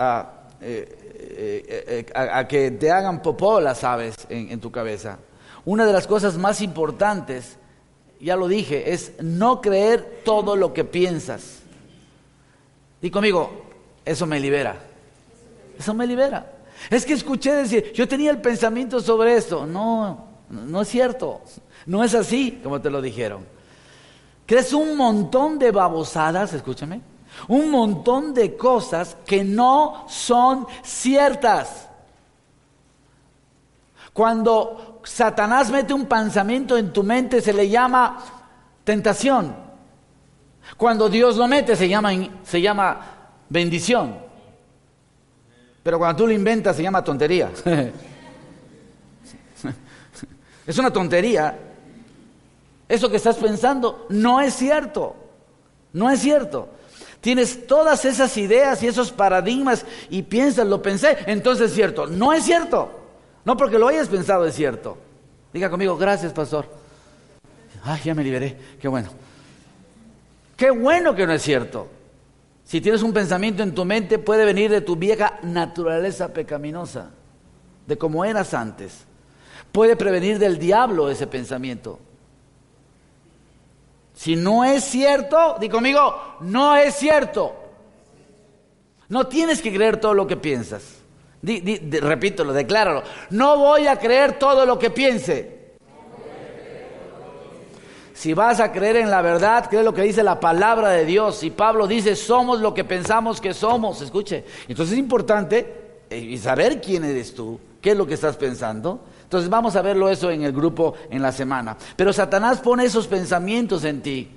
Eh, eh, a, que te hagan popó las aves en, tu cabeza. Una de las cosas más importantes, ya lo dije, es no creer todo lo que piensas. Y conmigo, eso me libera. Eso me libera. Es que escuché decir, yo tenía el pensamiento sobre esto. No, no es cierto. No es así como te lo dijeron. Crees un montón de babosadas, escúchame, un montón de cosas que no son ciertas. Cuando Satanás mete un pensamiento en tu mente se le llama tentación. Cuando Dios lo mete se llama, se llama bendición. Pero cuando tú lo inventas se llama tontería. es una tontería. Eso que estás pensando no es cierto. No es cierto. Tienes todas esas ideas y esos paradigmas y piensas, lo pensé, entonces es cierto. No es cierto. No porque lo hayas pensado es cierto. Diga conmigo, gracias, pastor. Ay, ya me liberé. Qué bueno. Qué bueno que no es cierto. Si tienes un pensamiento en tu mente, puede venir de tu vieja naturaleza pecaminosa, de cómo eras antes. Puede prevenir del diablo ese pensamiento. Si no es cierto, di conmigo, no es cierto. No tienes que creer todo lo que piensas. Repítelo, decláralo. No voy a creer todo lo que piense. Si vas a creer en la verdad, cree lo que dice la palabra de Dios. Y Pablo dice, somos lo que pensamos que somos. Escuche. Entonces es importante eh, saber quién eres tú, qué es lo que estás pensando. Entonces vamos a verlo eso en el grupo en la semana. Pero Satanás pone esos pensamientos en ti.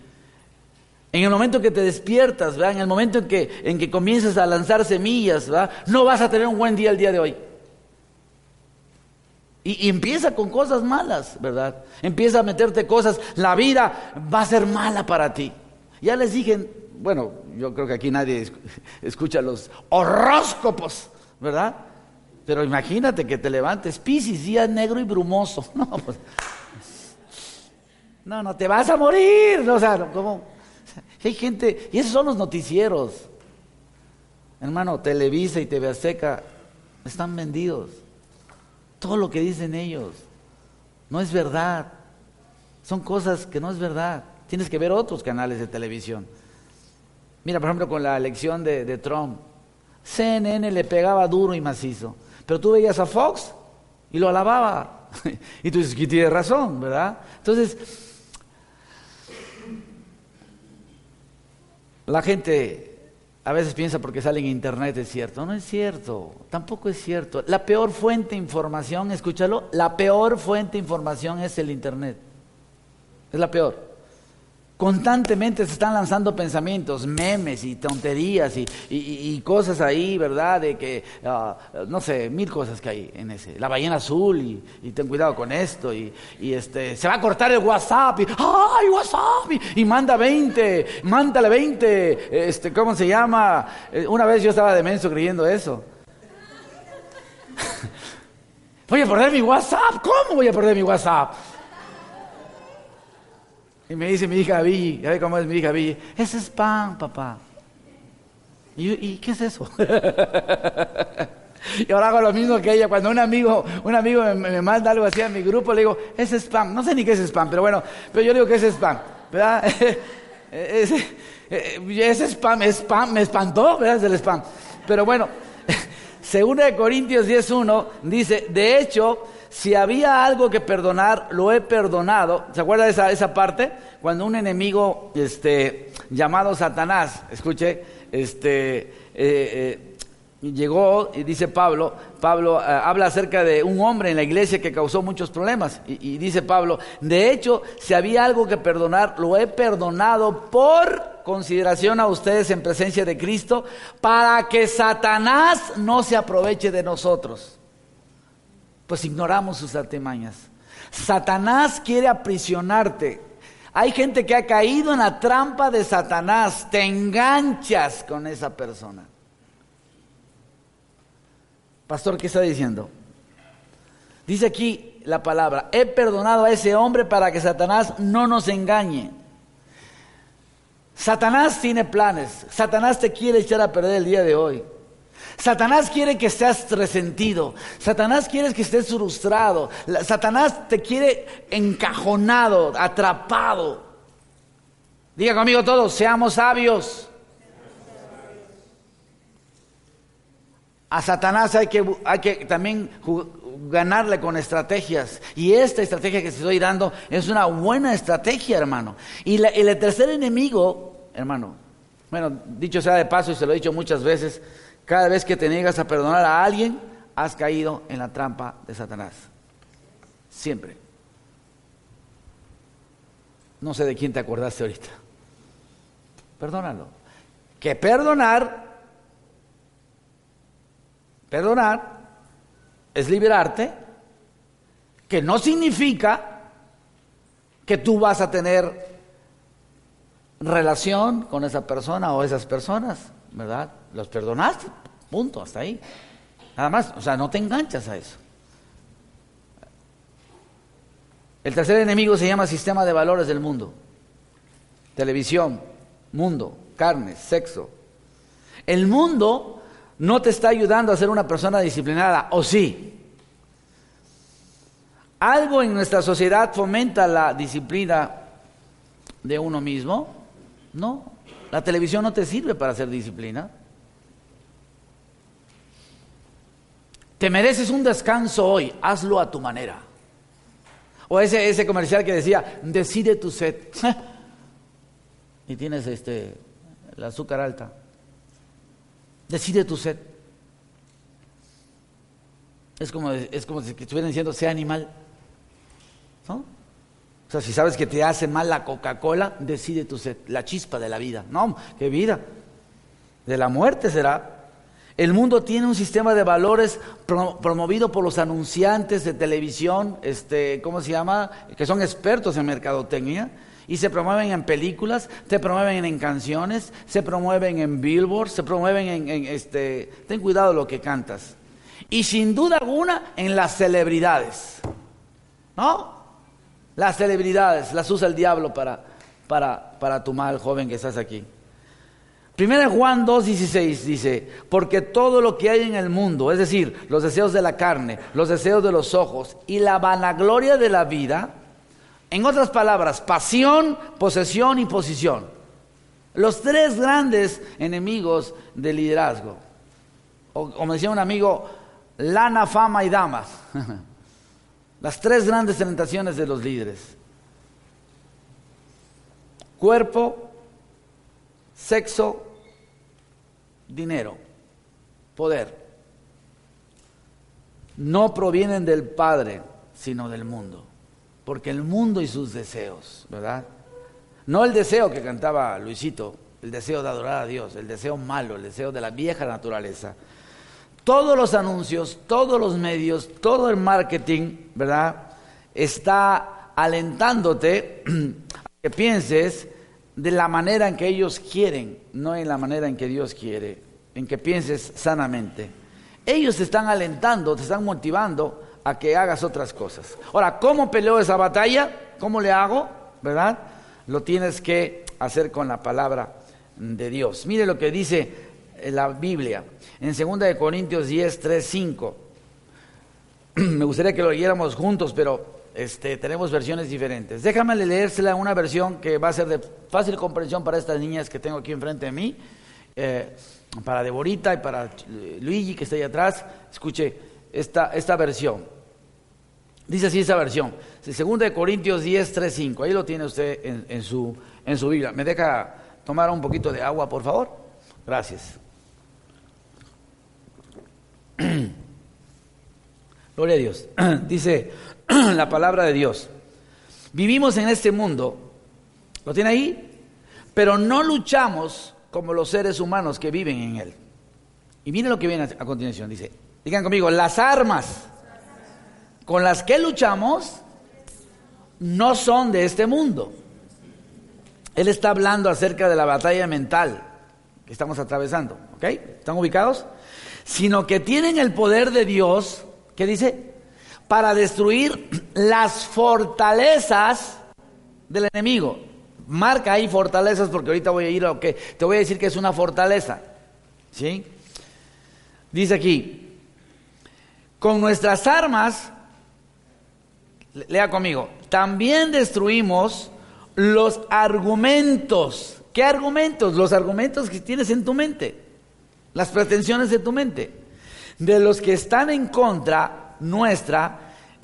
En el momento que te despiertas, ¿verdad? en el momento en que, en que comienzas a lanzar semillas, ¿verdad? no vas a tener un buen día el día de hoy. Y, empieza con cosas malas, ¿verdad? Empieza a meterte cosas. La vida va a ser mala para ti. Ya les dije, bueno, yo creo que aquí nadie escucha los horóscopos, ¿verdad? Pero imagínate que te levantes, Piscis, día negro y brumoso. No, pues, no, no, te vas a morir. O sea, ¿cómo? Hay gente, y esos son los noticieros. Hermano, Televisa y TV Azteca están vendidos. Todo lo que dicen ellos no es verdad. Son cosas que no es verdad. Tienes que ver otros canales de televisión. Mira, por ejemplo, con la elección de, Trump, CNN le pegaba duro y macizo, pero tú veías a Fox y lo alababa. y tú dices que tiene razón, ¿verdad? Entonces, la gente a veces piensa porque sale en internet es cierto. No es cierto, tampoco es cierto. La peor fuente de información, escúchalo, la peor fuente de información es el internet. Es la peor. Constantemente se están lanzando pensamientos, memes y tonterías y, cosas ahí, ¿verdad? De que, ah, no sé, mil cosas que hay en ese. La ballena azul y, ten cuidado con esto y, este, se va a cortar el WhatsApp y, ¡ay, WhatsApp! Y, manda 20, mándale 20, este, ¿cómo se llama? Eh, una vez yo estaba demenso creyendo eso. voy a perder mi WhatsApp, ¿cómo voy a perder mi WhatsApp? Y me dice mi hija Billy, ya ve cómo es mi hija Billy, es spam, papá. Y, qué es eso? y ahora hago lo mismo que ella. Cuando un amigo, un amigo me, manda algo así a mi grupo, le digo, es spam. No sé ni qué es spam, pero bueno, pero yo digo que es spam. ¿Verdad? es, es, spam, es spam, me espantó, ¿verdad? Es el spam. Pero bueno, segunda de Corintios 10.1 dice, de hecho, si había algo que perdonar, lo he perdonado. ¿Se acuerda de esa, parte? Cuando un enemigo este, llamado Satanás, escuche, este, eh, eh, llegó y dice Pablo, Pablo eh, habla acerca de un hombre en la iglesia que causó muchos problemas. Y dice Pablo, de hecho, si había algo que perdonar, lo he perdonado por consideración a ustedes en presencia de Cristo, para que Satanás no se aproveche de nosotros pues ignoramos sus artimañas. Satanás quiere aprisionarte. Hay gente que ha caído en la trampa de Satanás. Te enganchas con esa persona. Pastor, ¿qué está diciendo? Dice aquí la palabra, he perdonado a ese hombre para que Satanás no nos engañe. Satanás tiene planes. Satanás te quiere echar a perder el día de hoy. Satanás quiere que estés resentido. Satanás quiere que estés frustrado. Satanás te quiere encajonado, atrapado. Diga conmigo todos, seamos sabios. A Satanás hay que, hay que también ganarle con estrategias. Y esta estrategia que estoy dando es una buena estrategia, hermano. Y el tercer enemigo, hermano, bueno, dicho sea de paso y se lo he dicho muchas veces, cada vez que te niegas a perdonar a alguien, has caído en la trampa de Satanás. Siempre. No sé de quién te acordaste ahorita. Perdónalo. Que perdonar, perdonar es liberarte, que no significa que tú vas a tener relación con esa persona o esas personas. ¿verdad? Los perdonaste, punto, hasta ahí. Nada más, o sea, no te enganchas a eso. El tercer enemigo se llama sistema de valores del mundo. Televisión, mundo, carne, sexo. El mundo no te está ayudando a ser una persona disciplinada, ¿o sí? ¿Algo en nuestra sociedad fomenta la disciplina de uno mismo? No. La televisión no te sirve para hacer disciplina. Te mereces un descanso hoy, hazlo a tu manera. O ese, ese comercial que decía, decide tu sed. y tienes este, el azúcar alta. Decide tu sed. Es como, es como si estuvieran diciendo, sea animal. ¿No? O sea, si sabes que te hace mal la Coca-Cola, decide tu la chispa de la vida. No, qué vida. De la muerte será. El mundo tiene un sistema de valores promovido por los anunciantes de televisión, este, ¿cómo se llama? Que son expertos en mercadotecnia y se promueven en películas, se promueven en canciones, se promueven en billboards, se promueven en, este, ten cuidado lo que cantas. Y sin duda alguna en las celebridades. ¿No? Las celebridades las usa el diablo para, para, para joven que estás aquí. Primera Juan 2.16 dice, porque todo lo que hay en el mundo, es decir, los deseos de la carne, los deseos de los ojos y la vanagloria de la vida, en otras palabras, pasión, posesión y posición. Los tres grandes enemigos del liderazgo. O como decía un amigo, lana, fama y damas. Las tres grandes tentaciones de los líderes. Cuerpo, sexo, dinero, poder. No provienen del Padre, sino del mundo. Porque el mundo y sus deseos, ¿verdad? No el deseo que cantaba Luisito, el deseo de adorar a Dios, el deseo malo, el deseo de la vieja naturaleza. Todos los anuncios, todos los medios, todo el marketing, ¿verdad? Está alentándote a que pienses de la manera en que ellos quieren, no en la manera en que Dios quiere, en que pienses sanamente. Ellos te están alentando, te están motivando a que hagas otras cosas. Ahora, ¿cómo peleo esa batalla? ¿Cómo le hago? ¿Verdad? Lo tienes que hacer con la palabra de Dios. Mire lo que dice la Biblia en 2 Corintios 10, 3, 5. Me gustaría que lo leyéramos juntos, pero este, tenemos versiones diferentes. Déjame leérsela una versión que va a ser de fácil comprensión para estas niñas que tengo aquí enfrente de mí, eh, para Deborita y para Luigi que está ahí atrás. Escuche esta, esta versión. Dice así esa versión. 2 Corintios 10, 3, 5. Ahí lo tiene usted en, su, en su Biblia. ¿Me deja tomar un poquito de agua, por favor? Gracias. Gloria a Dios. Dice la palabra de Dios. Vivimos en este mundo, ¿lo tiene ahí? Pero no luchamos como los seres humanos que viven en él. Y miren lo que viene a continuación. Dice, digan conmigo, las armas con las que luchamos no son de este mundo. Él está hablando acerca de la batalla mental que estamos atravesando. ¿Ok? ¿Están ubicados? Sino que tienen el poder de Dios, ¿qué dice? Para destruir las fortalezas del enemigo. Marca ahí fortalezas porque ahorita voy a ir a lo que te voy a decir que es una fortaleza. ¿Sí? Dice aquí, con nuestras armas Lea conmigo. También destruimos los argumentos. ¿Qué argumentos? Los argumentos que tienes en tu mente. Las pretensiones de tu mente. De los que están en contra nuestra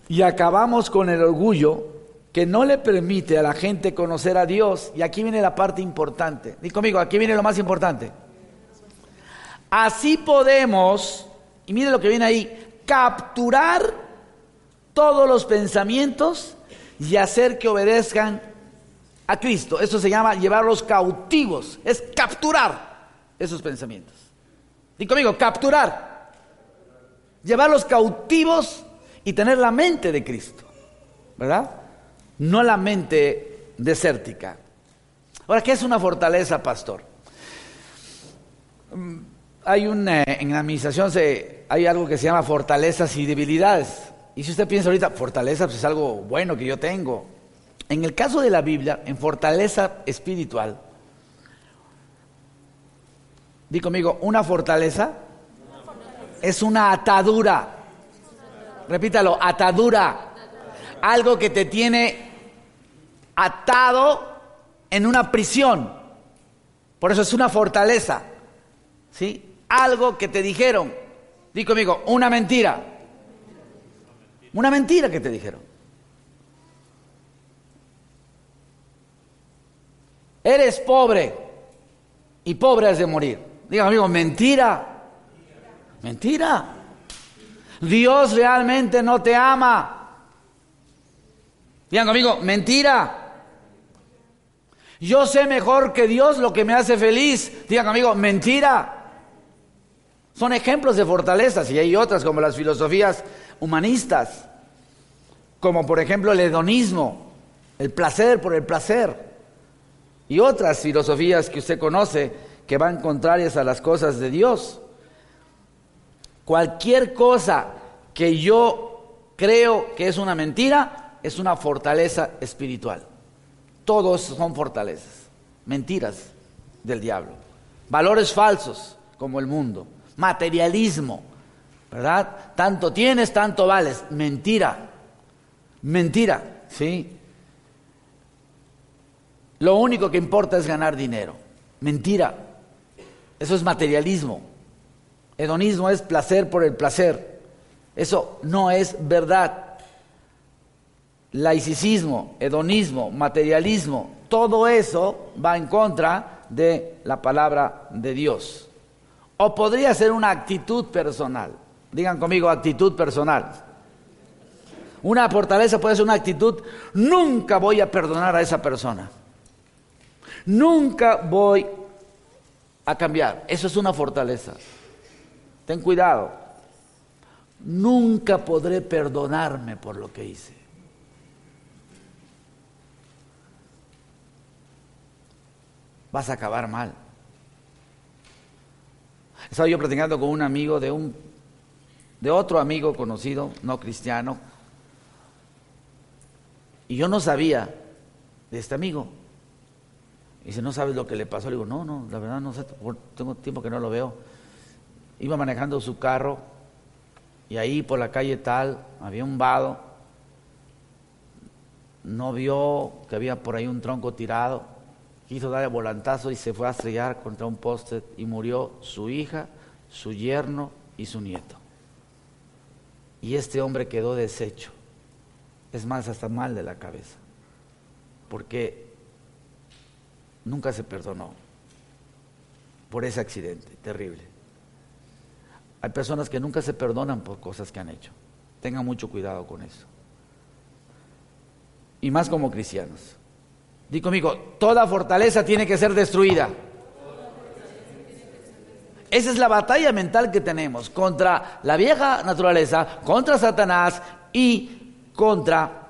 y acabamos con el orgullo que no le permite a la gente conocer a Dios. Y aquí viene la parte importante. Dí conmigo, aquí viene lo más importante. Así podemos, y mire lo que viene ahí, capturar todos los pensamientos y hacer que obedezcan a Cristo. Eso se llama llevarlos cautivos, es capturar esos pensamientos. Y conmigo, capturar. Llevarlos cautivos y tener la mente de Cristo, ¿verdad? No la mente desértica. Ahora, ¿qué es una fortaleza, pastor? Mm, hay una, en la administración se, hay algo que se llama fortalezas y debilidades. Y si usted piensa ahorita, fortaleza pues es algo bueno que yo tengo. En el caso de la Biblia, en fortaleza espiritual, di conmigo, una fortaleza es una atadura. Repítalo, atadura. Algo que te tiene atado en una prisión. Por eso es una fortaleza. ¿Sí? Algo que te dijeron. Di conmigo, una mentira. Una mentira que te dijeron. Eres pobre y pobre has de morir. Diga amigo, mentira. Mentira. Dios realmente no te ama. Digan conmigo, mentira. Yo sé mejor que Dios lo que me hace feliz. Digan conmigo, mentira. Son ejemplos de fortalezas y hay otras como las filosofías humanistas, como por ejemplo el hedonismo, el placer por el placer, y otras filosofías que usted conoce que van contrarias a las cosas de Dios. Cualquier cosa que yo creo que es una mentira es una fortaleza espiritual. Todos son fortalezas, mentiras del diablo. Valores falsos como el mundo materialismo, ¿verdad? Tanto tienes, tanto vales. Mentira, mentira, ¿sí? Lo único que importa es ganar dinero. Mentira. Eso es materialismo. Hedonismo es placer por el placer. Eso no es verdad. Laicismo, hedonismo, materialismo, todo eso va en contra de la palabra de Dios. O podría ser una actitud personal. Digan conmigo, actitud personal. Una fortaleza puede ser una actitud, nunca voy a perdonar a esa persona. Nunca voy a cambiar. Eso es una fortaleza. Ten cuidado. Nunca podré perdonarme por lo que hice. Vas a acabar mal. Estaba yo platicando con un amigo de un de otro amigo conocido, no cristiano, y yo no sabía de este amigo. Y dice, ¿no sabes lo que le pasó? Le digo, no, no, la verdad no sé, tengo tiempo que no lo veo. Iba manejando su carro y ahí por la calle tal había un vado. No vio que había por ahí un tronco tirado quiso dar el volantazo y se fue a estrellar contra un poste y murió su hija, su yerno y su nieto. Y este hombre quedó deshecho. Es más, hasta mal de la cabeza. Porque nunca se perdonó por ese accidente terrible. Hay personas que nunca se perdonan por cosas que han hecho. Tengan mucho cuidado con eso. Y más como cristianos. Di conmigo, toda fortaleza tiene que ser destruida. Esa es la batalla mental que tenemos contra la vieja naturaleza, contra Satanás y contra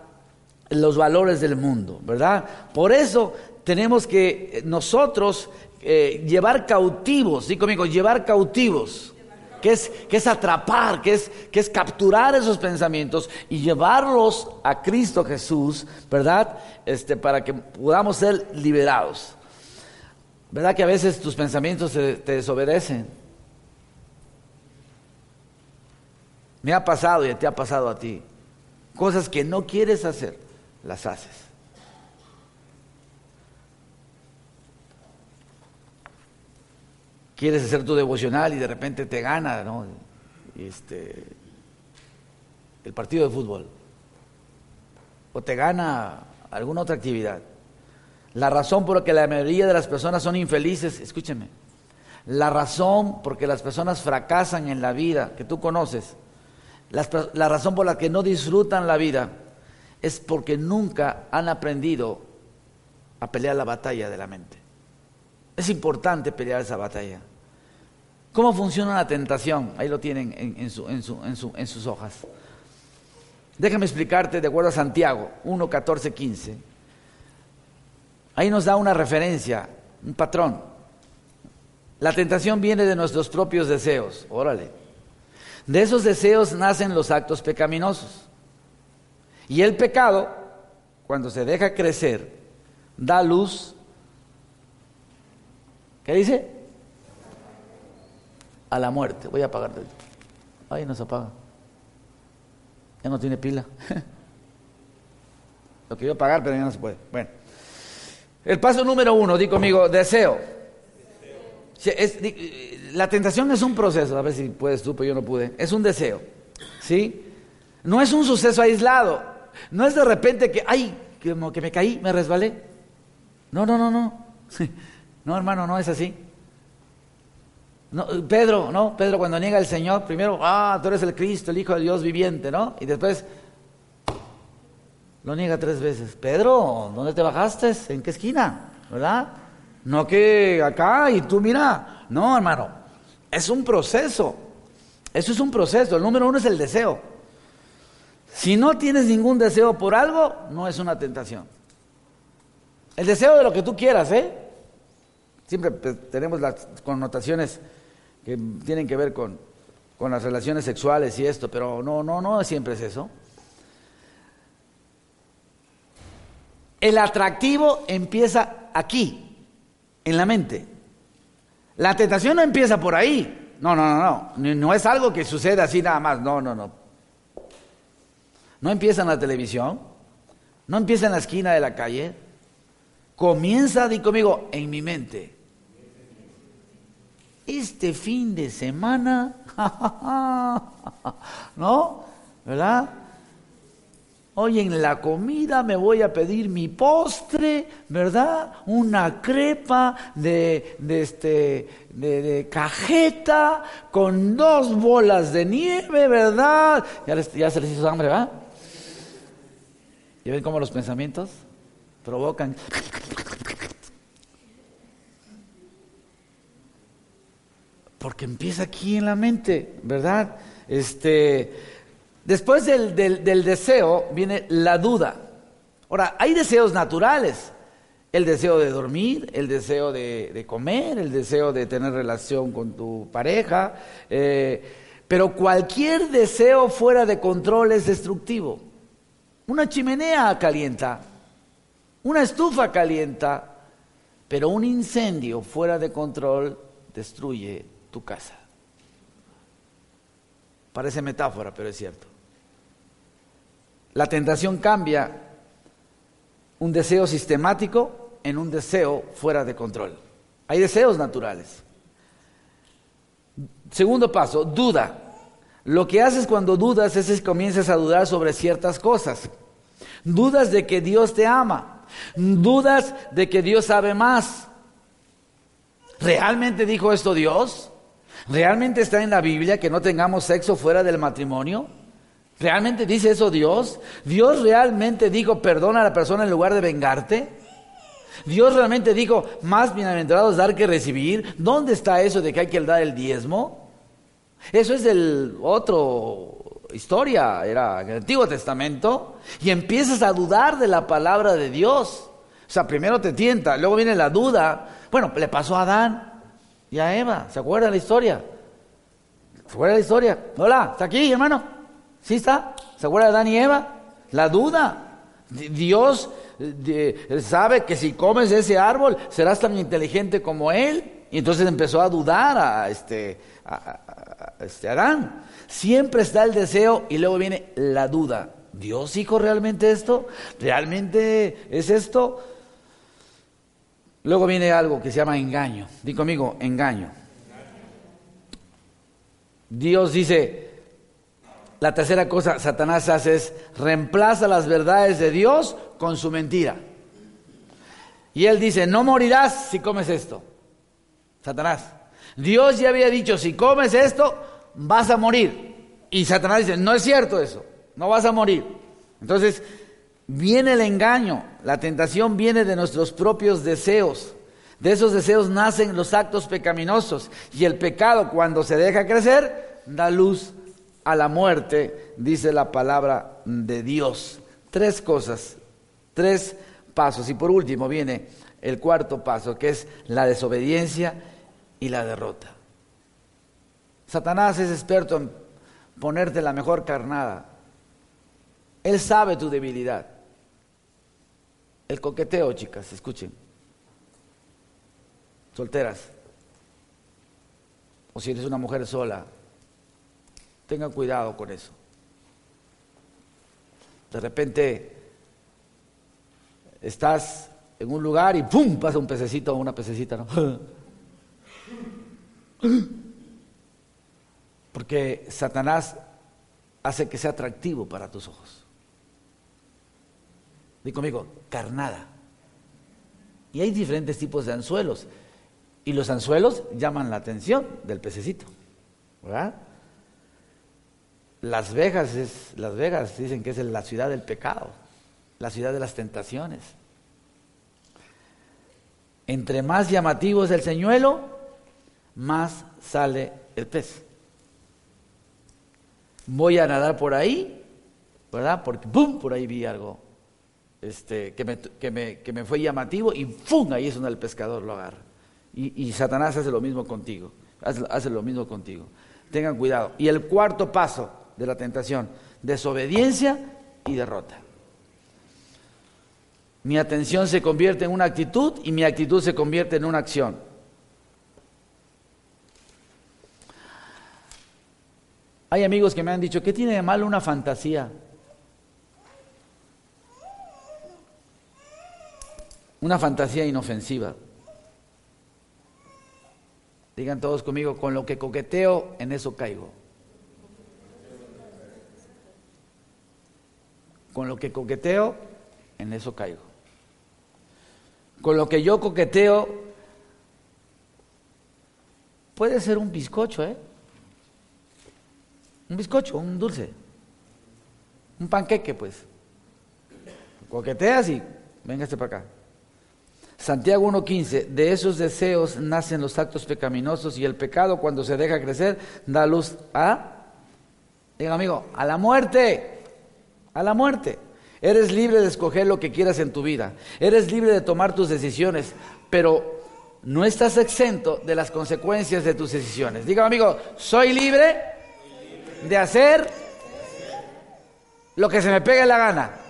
los valores del mundo, ¿verdad? Por eso tenemos que nosotros eh, llevar cautivos, di conmigo, llevar cautivos que es, que es atrapar, que es, que es capturar esos pensamientos y llevarlos a Cristo Jesús, ¿verdad? Este, para que podamos ser liberados. ¿Verdad que a veces tus pensamientos te, te desobedecen? Me ha pasado y te ha pasado a ti. Cosas que no quieres hacer, las haces. Quieres hacer tu devocional y de repente te gana ¿no? este, el partido de fútbol o te gana alguna otra actividad. La razón por la que la mayoría de las personas son infelices, escúcheme, la razón por la que las personas fracasan en la vida que tú conoces, la razón por la que no disfrutan la vida, es porque nunca han aprendido a pelear la batalla de la mente. Es importante pelear esa batalla. ¿Cómo funciona la tentación? Ahí lo tienen en, sus hojas. Déjame explicarte de acuerdo a Santiago 1, 14, 15. Ahí nos da una referencia, un patrón. La tentación viene de nuestros propios deseos. Órale. De esos deseos nacen los actos pecaminosos. Y el pecado, cuando se deja crecer, da luz. ¿Qué dice? A la muerte. Voy a apagar. Ay, no se apaga. Ya no tiene pila. Lo quiero apagar, pero ya no se puede. Bueno. El paso número uno, di conmigo, deseo. la tentación es un proceso, a ver si puedes tú, pero yo no pude. Es un deseo. ¿Sí? No es un suceso aislado. No es de repente que, ay, que, que me caí, me resbalé. No, no, no, no. No, hermano, no es así. No, Pedro, ¿no? Pedro cuando niega al Señor, primero, ah, tú eres el Cristo, el Hijo de Dios viviente, ¿no? Y después lo niega tres veces. Pedro, ¿dónde te bajaste? ¿En qué esquina? ¿Verdad? No que acá y tú mira. No, hermano, es un proceso. Eso es un proceso. El número uno es el deseo. Si no tienes ningún deseo por algo, no es una tentación. El deseo de lo que tú quieras, ¿eh? Siempre pues, tenemos las connotaciones que tienen que ver con, con las relaciones sexuales y esto, pero no, no, no siempre es eso. El atractivo empieza aquí, en la mente. La tentación no empieza por ahí. No, no, no, no. No es algo que sucede así nada más. No, no, no. No empieza en la televisión. No empieza en la esquina de la calle. Comienza, di conmigo, en mi mente este fin de semana, ¿no? ¿Verdad? Hoy en la comida me voy a pedir mi postre, ¿verdad? Una crepa de, de, este, de, cajeta con dos bolas de nieve, ¿verdad? Ya, se les hizo hambre, ¿verdad? ¿Y ven cómo los pensamientos provocan? Porque empieza aquí en la mente, ¿verdad? Este, después del, deseo viene la duda. Ahora, hay deseos naturales. El deseo de dormir, el deseo de, comer, el deseo de tener relación con tu pareja. Eh, pero cualquier deseo fuera de control es destructivo. Una chimenea calienta, una estufa calienta, pero un incendio fuera de control destruye tu casa. Parece metáfora, pero es cierto. La tentación cambia un deseo sistemático en un deseo fuera de control. Hay deseos naturales. Segundo paso, duda. Lo que haces cuando dudas es que comienzas a dudar sobre ciertas cosas. Dudas de que Dios te ama. Dudas de que Dios sabe más. ¿Realmente dijo esto Dios? ¿Realmente está en la Biblia que no tengamos sexo fuera del matrimonio? ¿Realmente dice eso Dios? ¿Dios realmente dijo perdona a la persona en lugar de vengarte? ¿Dios realmente dijo más bienaventurados dar que recibir? ¿Dónde está eso de que hay que dar el diezmo? Eso es del otro historia, era el Antiguo Testamento, y empiezas a dudar de la palabra de Dios. O sea, primero te tienta, luego viene la duda. Bueno, le pasó a Adán y a Eva. ¿Se acuerda la historia? ¿Se acuerda la historia? Hola, ¿está aquí, hermano? ¿Sí está? ¿Se acuerda de Adán y Eva? La duda. Dios sabe que si comes ese árbol serás tan inteligente como él. Y entonces empezó a dudar a este, a, este Adán. Siempre está el deseo y luego viene la duda. ¿Dios dijo realmente esto? ¿Realmente es esto? Luego viene algo que se llama engaño. Di conmigo, engaño. Dios dice, la tercera cosa Satanás hace es reemplaza las verdades de Dios con su mentira. Y él dice, no morirás si comes esto. Satanás. Dios ya había dicho, si comes esto, vas a morir. Y Satanás dice, no es cierto eso, no vas a morir. Entonces, viene el engaño, la tentación viene de nuestros propios deseos. De esos deseos nacen los actos pecaminosos y el pecado cuando se deja crecer da luz a la muerte, dice la palabra de Dios. Tres cosas, tres pasos. Y por último viene el cuarto paso, que es la desobediencia y la derrota. Satanás es experto en ponerte la mejor carnada. Él sabe tu debilidad. El coqueteo, chicas, escuchen. Solteras. O si eres una mujer sola, tengan cuidado con eso. De repente estás en un lugar y ¡pum! pasa un pececito o una pececita, ¿no? Porque Satanás hace que sea atractivo para tus ojos. Dí conmigo, carnada. Y hay diferentes tipos de anzuelos. Y los anzuelos llaman la atención del pececito. ¿Verdad? Las Vegas es, Las Vegas dicen que es la ciudad del pecado, la ciudad de las tentaciones. Entre más llamativo es el señuelo, más sale el pez. Voy a nadar por ahí, ¿verdad? Porque ¡pum! por ahí vi algo este, que, me, que, me, fue llamativo y ¡pum! ahí es donde el pescador lo agarra. Y, y Satanás hace lo mismo contigo, hace, hace lo mismo contigo. Tengan cuidado. Y el cuarto paso de la tentación, desobediencia y derrota. Mi atención se convierte en una actitud y mi actitud se convierte en una acción. Hay amigos que me han dicho, ¿qué tiene de malo una fantasía? Una fantasía inofensiva. Digan todos conmigo, con lo que coqueteo, en eso caigo. Con lo que coqueteo, en eso caigo. Con lo que yo coqueteo, puede ser un bizcocho, ¿eh? Un bizcocho, un dulce. Un panqueque, pues. Coqueteas y véngase para acá. Santiago 1.15, de esos deseos nacen los actos pecaminosos y el pecado cuando se deja crecer da luz a, diga amigo, a la muerte, a la muerte. Eres libre de escoger lo que quieras en tu vida, eres libre de tomar tus decisiones, pero no estás exento de las consecuencias de tus decisiones. Diga amigo, soy libre de hacer lo que se me pegue la gana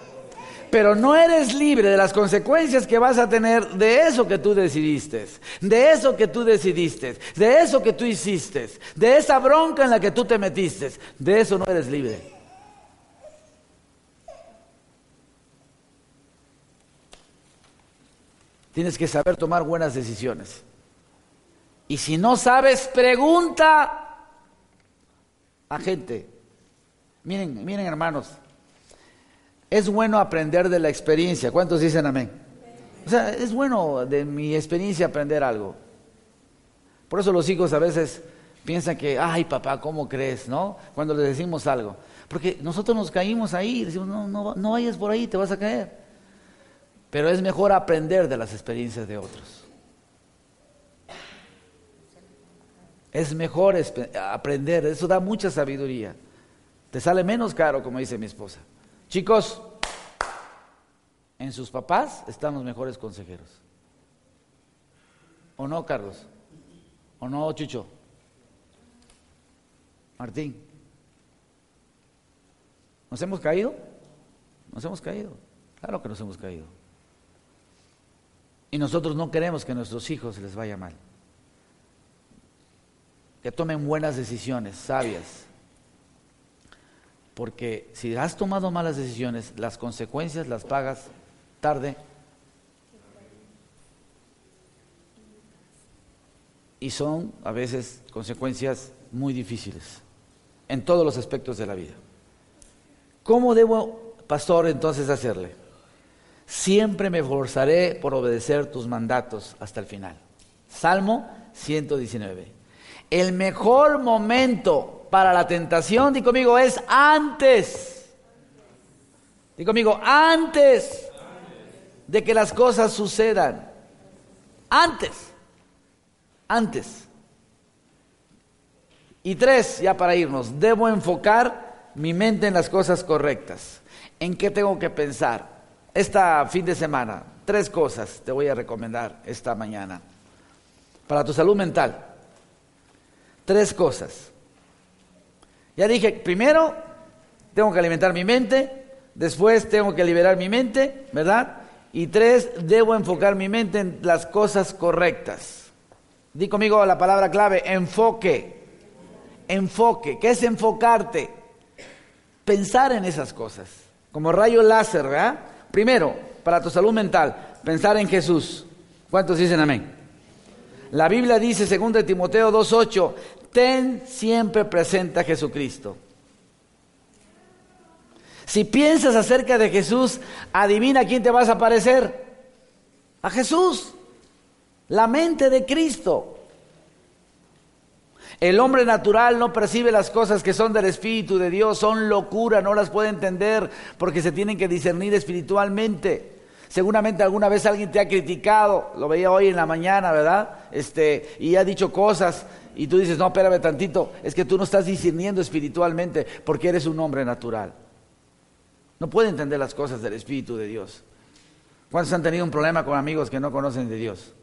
pero no eres libre de las consecuencias que vas a tener de eso que tú decidiste, de eso que tú decidiste, de eso que tú hiciste, de esa bronca en la que tú te metiste, de eso no eres libre. Tienes que saber tomar buenas decisiones. Y si no sabes, pregunta a gente. Miren, miren hermanos, es bueno aprender de la experiencia. ¿Cuántos dicen amén? O sea, es bueno de mi experiencia aprender algo. Por eso los hijos a veces piensan que, ay papá, ¿cómo crees? ¿No? Cuando les decimos algo. Porque nosotros nos caímos ahí decimos, no, no, no vayas por ahí, te vas a caer. Pero es mejor aprender de las experiencias de otros. Es mejor aprender, eso da mucha sabiduría. Te sale menos caro, como dice mi esposa. Chicos, en sus papás están los mejores consejeros. ¿O no, Carlos? ¿O no, Chucho? Martín. ¿Nos hemos caído? Nos hemos caído. Claro que nos hemos caído. Y nosotros no queremos que a nuestros hijos les vaya mal. Que tomen buenas decisiones, sabias. Porque si has tomado malas decisiones, las consecuencias las pagas tarde. Y son a veces consecuencias muy difíciles en todos los aspectos de la vida. ¿Cómo debo, pastor, entonces hacerle? Siempre me esforzaré por obedecer tus mandatos hasta el final. Salmo 119. El mejor momento para la tentación, di conmigo, es antes. Di conmigo, antes de que las cosas sucedan. Antes. Antes. Y tres, ya para irnos, debo enfocar mi mente en las cosas correctas. ¿En qué tengo que pensar? Esta fin de semana, tres cosas te voy a recomendar esta mañana. Para tu salud mental. Tres cosas. Ya dije, primero tengo que alimentar mi mente, después tengo que liberar mi mente, ¿verdad? Y tres, debo enfocar mi mente en las cosas correctas. Di conmigo la palabra clave, enfoque. Enfoque. ¿Qué es enfocarte? Pensar en esas cosas. Como rayo láser, ¿verdad? Primero, para tu salud mental, pensar en Jesús. ¿Cuántos dicen amén? La Biblia dice, segundo de Timoteo 2.8, ten siempre presente a Jesucristo. Si piensas acerca de Jesús, adivina quién te vas a parecer. A Jesús. la mente de Cristo. El hombre natural no percibe las cosas que son del Espíritu de Dios, son locura, no las puede entender porque se tienen que discernir espiritualmente. Seguramente alguna vez alguien te ha criticado, lo veía hoy en la mañana, ¿verdad? Este, y ha dicho cosas y tú dices, no, espérame tantito, es que tú no estás discerniendo espiritualmente porque eres un hombre natural. No puede entender las cosas del Espíritu de Dios. ¿Cuántos han tenido un problema con amigos que no conocen de Dios?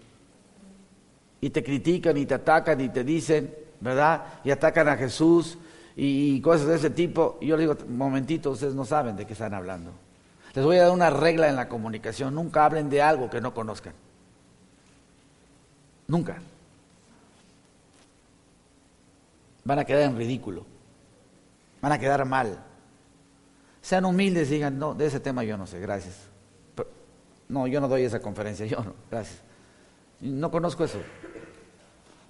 Y te critican y te atacan y te dicen, ¿verdad? Y atacan a Jesús y, cosas de ese tipo. Y yo le digo, momentito, ustedes no saben de qué están hablando. Les voy a dar una regla en la comunicación. Nunca hablen de algo que no conozcan. Nunca. Van a quedar en ridículo. Van a quedar mal. Sean humildes y digan, no, de ese tema yo no sé, gracias. no, yo no doy esa conferencia, yo no, gracias. No conozco eso.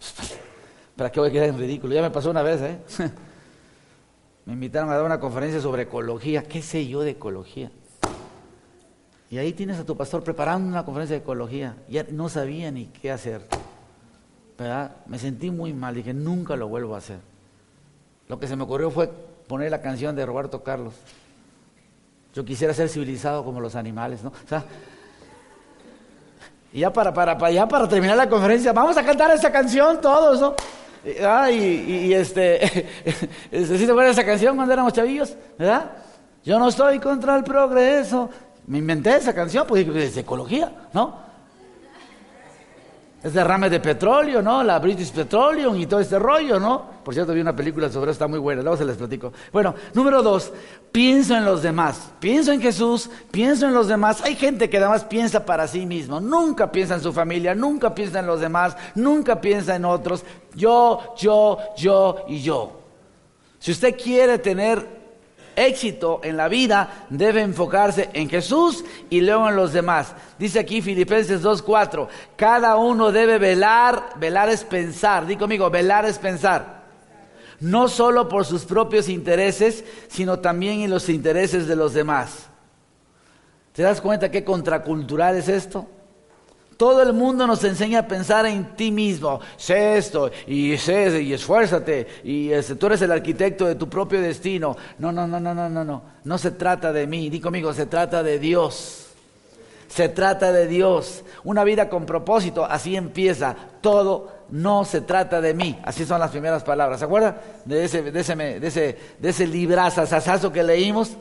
¿Para qué voy a quedar en ridículo? Ya me pasó una vez, ¿eh? me invitaron a dar una conferencia sobre ecología. ¿Qué sé yo de ecología? Y ahí tienes a tu pastor preparando una conferencia de ecología. Ya no sabía ni qué hacer. ¿Verdad? Me sentí muy mal. Dije, nunca lo vuelvo a hacer. Lo que se me ocurrió fue poner la canción de Roberto Carlos. Yo quisiera ser civilizado como los animales, ¿no? O sea, y ya para, para, para, ya para terminar la conferencia, vamos a cantar esa canción todos, ¿no? Ah, y, este, ¿sí acuerdan esa canción cuando éramos chavillos? ¿Verdad? Yo no estoy contra el progreso. Me inventé esa canción, pues es ecología, ¿no? Es derrame de petróleo, ¿no? La British Petroleum y todo este rollo, ¿no? Por cierto, vi una película sobre eso, está muy buena, luego se les platico. Bueno, número dos, pienso en los demás. Pienso en Jesús, pienso en los demás. Hay gente que además piensa para sí mismo, nunca piensa en su familia, nunca piensa en los demás, nunca piensa en otros. Yo, yo, yo y yo. Si usted quiere tener éxito en la vida debe enfocarse en Jesús y luego en los demás. Dice aquí Filipenses 2.4, cada uno debe velar, velar es pensar, di conmigo, velar es pensar. No solo por sus propios intereses, sino también en los intereses de los demás. ¿Te das cuenta qué contracultural es esto? Todo el mundo nos enseña a pensar en ti mismo. Sé esto y sé y esfuérzate y este, tú eres el arquitecto de tu propio destino. No, no, no, no, no, no, no. No se trata de mí. Di conmigo, se trata de Dios. Se trata de Dios. Una vida con propósito, así empieza. Todo no se trata de mí. Así son las primeras palabras. ¿Se acuerdan de ese, de ese, de ese, de ese librazazazo que leímos?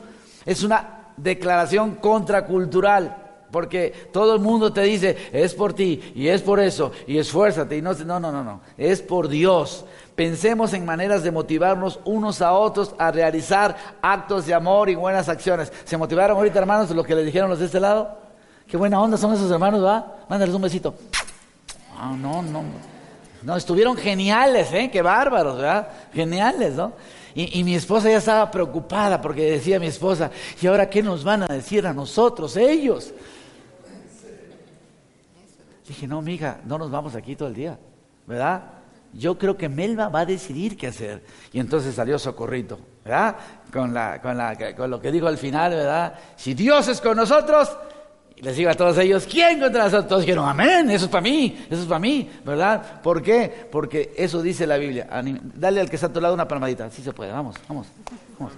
Es una declaración contracultural. Porque todo el mundo te dice, es por ti y es por eso y esfuérzate. Y no, no, no, no, es por Dios. Pensemos en maneras de motivarnos unos a otros a realizar actos de amor y buenas acciones. ¿Se motivaron ahorita, hermanos, lo que les dijeron los de este lado? Qué buena onda son esos hermanos, ¿va? Mándales un besito. Ah, no, no. No, estuvieron geniales, ¿eh? Qué bárbaros, ¿verdad? Geniales, ¿no? Y, mi esposa ya estaba preocupada porque decía mi esposa, ¿y ahora qué nos van a decir a nosotros, ellos? Dije, no, mija, no nos vamos aquí todo el día, ¿verdad? Yo creo que Melba va a decidir qué hacer. Y entonces salió Socorrito, ¿verdad? Con, la, con, la, con lo que dijo al final, ¿verdad? Si Dios es con nosotros, les digo a todos ellos, ¿quién contra nosotros? Todos dijeron, amén, eso es para mí, eso es para mí, ¿verdad? ¿Por qué? Porque eso dice la Biblia. Dale al que está a tu lado una palmadita, sí se puede, vamos, vamos, vamos.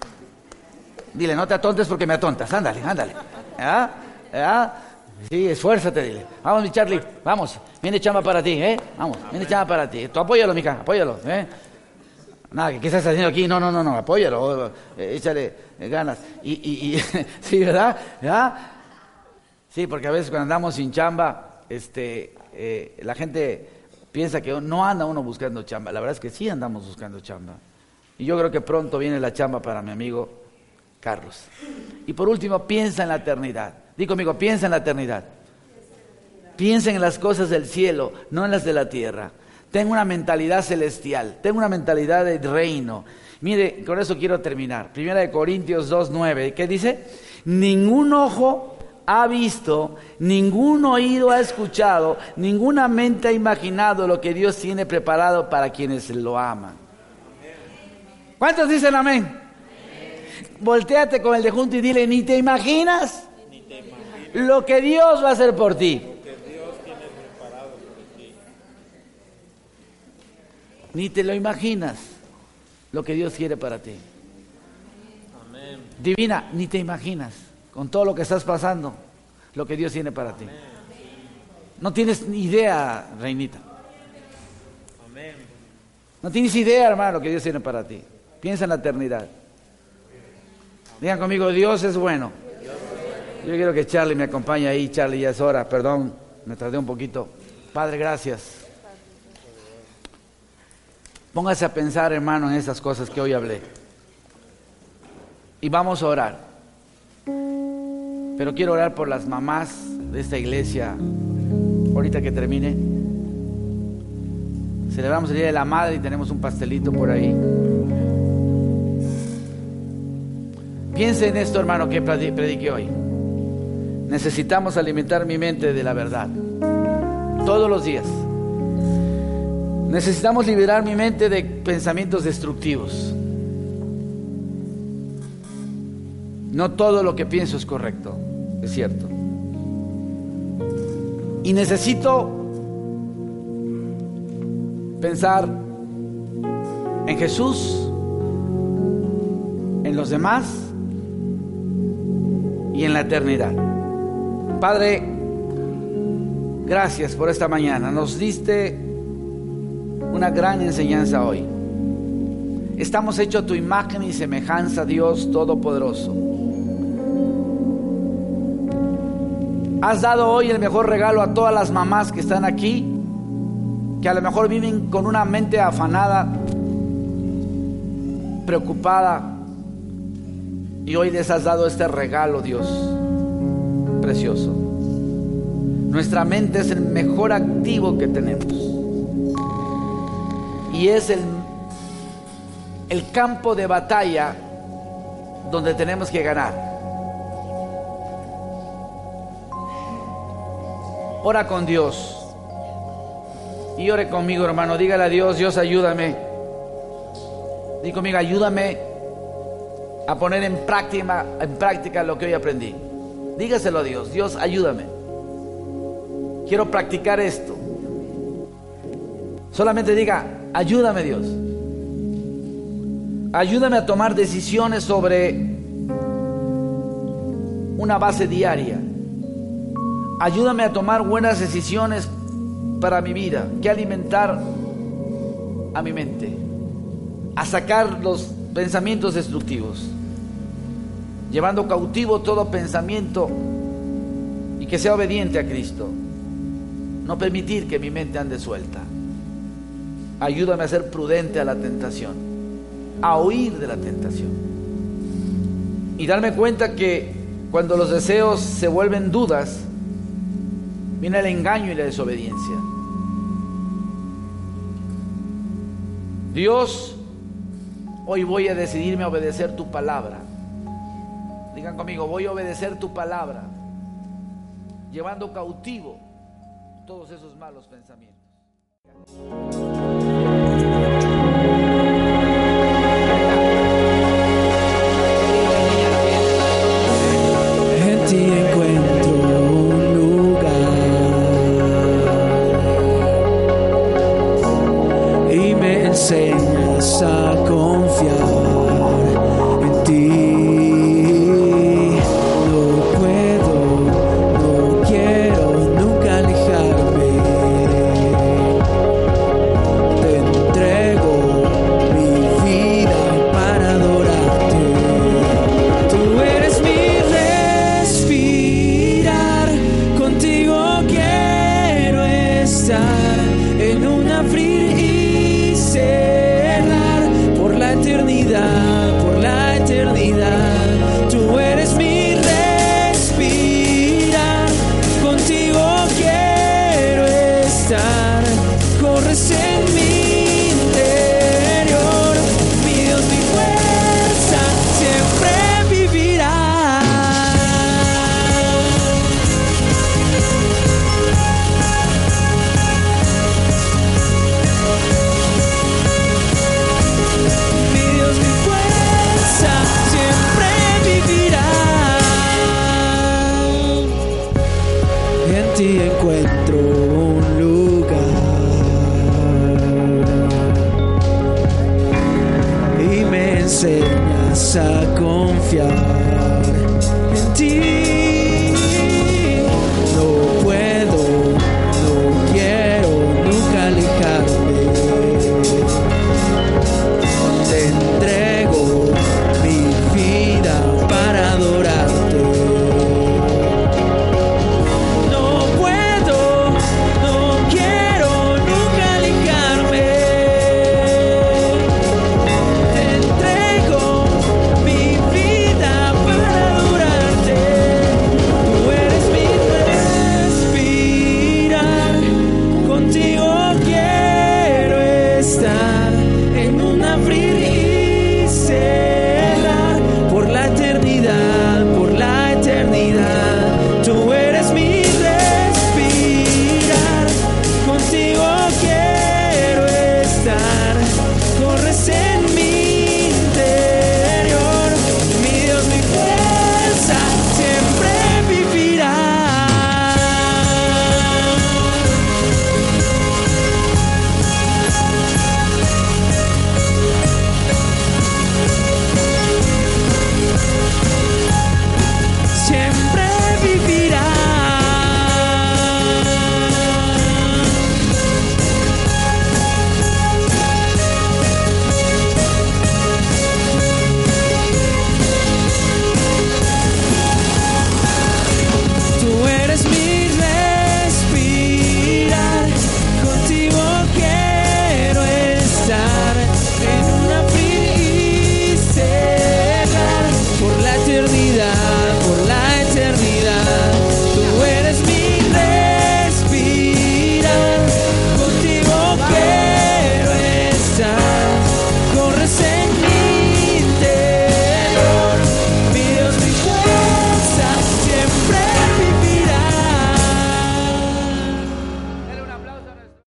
Dile, no te atontes porque me atontas, ándale, ándale. ¿verdad? ¿verdad? Sí, esfuérzate, dile. Vamos, mi Charlie, vamos. Viene chamba para ti, ¿eh? Vamos, viene chamba para ti. Tú apóyalo, mica, apóyalo, ¿eh? Nada, ¿qué estás haciendo aquí? No, no, no, no, apóyalo, eh, échale ganas. Y, y, y sí, ¿verdad? ¿verdad? Sí, porque a veces cuando andamos sin chamba, este, eh, la gente piensa que no anda uno buscando chamba. La verdad es que sí andamos buscando chamba. Y yo creo que pronto viene la chamba para mi amigo Carlos. Y por último, piensa en la eternidad. Dí conmigo, piensa en la eternidad. Piensa en las cosas del cielo, no en las de la tierra. Tengo una mentalidad celestial, tengo una mentalidad de reino. Mire, con eso quiero terminar. Primera de Corintios 2.9, ¿qué dice? Ningún ojo ha visto, ningún oído ha escuchado, ninguna mente ha imaginado lo que Dios tiene preparado para quienes lo aman. ¿Cuántos dicen amén? amén. Volteate con el de junto y dile, ni te imaginas lo que Dios va a hacer por ti. Ni te lo imaginas lo que Dios quiere para ti. Divina, ni te imaginas con todo lo que estás pasando lo que Dios tiene para ti. No tienes idea, reinita. No tienes idea, hermano, lo que Dios tiene para ti. Piensa en la eternidad. Digan conmigo, Dios es bueno. Yo quiero que Charlie me acompañe ahí. Charlie, ya es hora. Perdón, me tardé un poquito. Padre, gracias. Póngase a pensar, hermano, en esas cosas que hoy hablé. Y vamos a orar. Pero quiero orar por las mamás de esta iglesia. Ahorita que termine. Celebramos el Día de la Madre y tenemos un pastelito por ahí. Piense en esto, hermano, que prediqué hoy. Necesitamos alimentar mi mente de la verdad. Todos los días. Necesitamos liberar mi mente de pensamientos destructivos. No todo lo que pienso es correcto, es cierto. Y necesito pensar en Jesús, en los demás y en la eternidad. Padre, gracias por esta mañana. Nos diste una gran enseñanza hoy. Estamos hechos a tu imagen y semejanza, Dios Todopoderoso. Has dado hoy el mejor regalo a todas las mamás que están aquí, que a lo mejor viven con una mente afanada, preocupada, y hoy les has dado este regalo, Dios, precioso. Nuestra mente es el mejor activo que tenemos y es el, el campo de batalla donde tenemos que ganar. Ora con Dios. Y ore conmigo, hermano. Dígale a Dios, Dios, ayúdame. Dí conmigo, ayúdame a poner en práctica, en práctica lo que hoy aprendí. Dígaselo a Dios, Dios, ayúdame. Quiero practicar esto. Solamente diga, ayúdame Dios. Ayúdame a tomar decisiones sobre una base diaria. Ayúdame a tomar buenas decisiones para mi vida, que alimentar a mi mente, a sacar los pensamientos destructivos, llevando cautivo todo pensamiento y que sea obediente a Cristo. No permitir que mi mente ande suelta. Ayúdame a ser prudente a la tentación, a huir de la tentación. Y darme cuenta que cuando los deseos se vuelven dudas, viene el engaño y la desobediencia. Dios, hoy voy a decidirme a obedecer tu palabra. Conmigo, voy a obedecer tu palabra, llevando cautivo todos esos malos pensamientos. Enseñas a confiar en ti.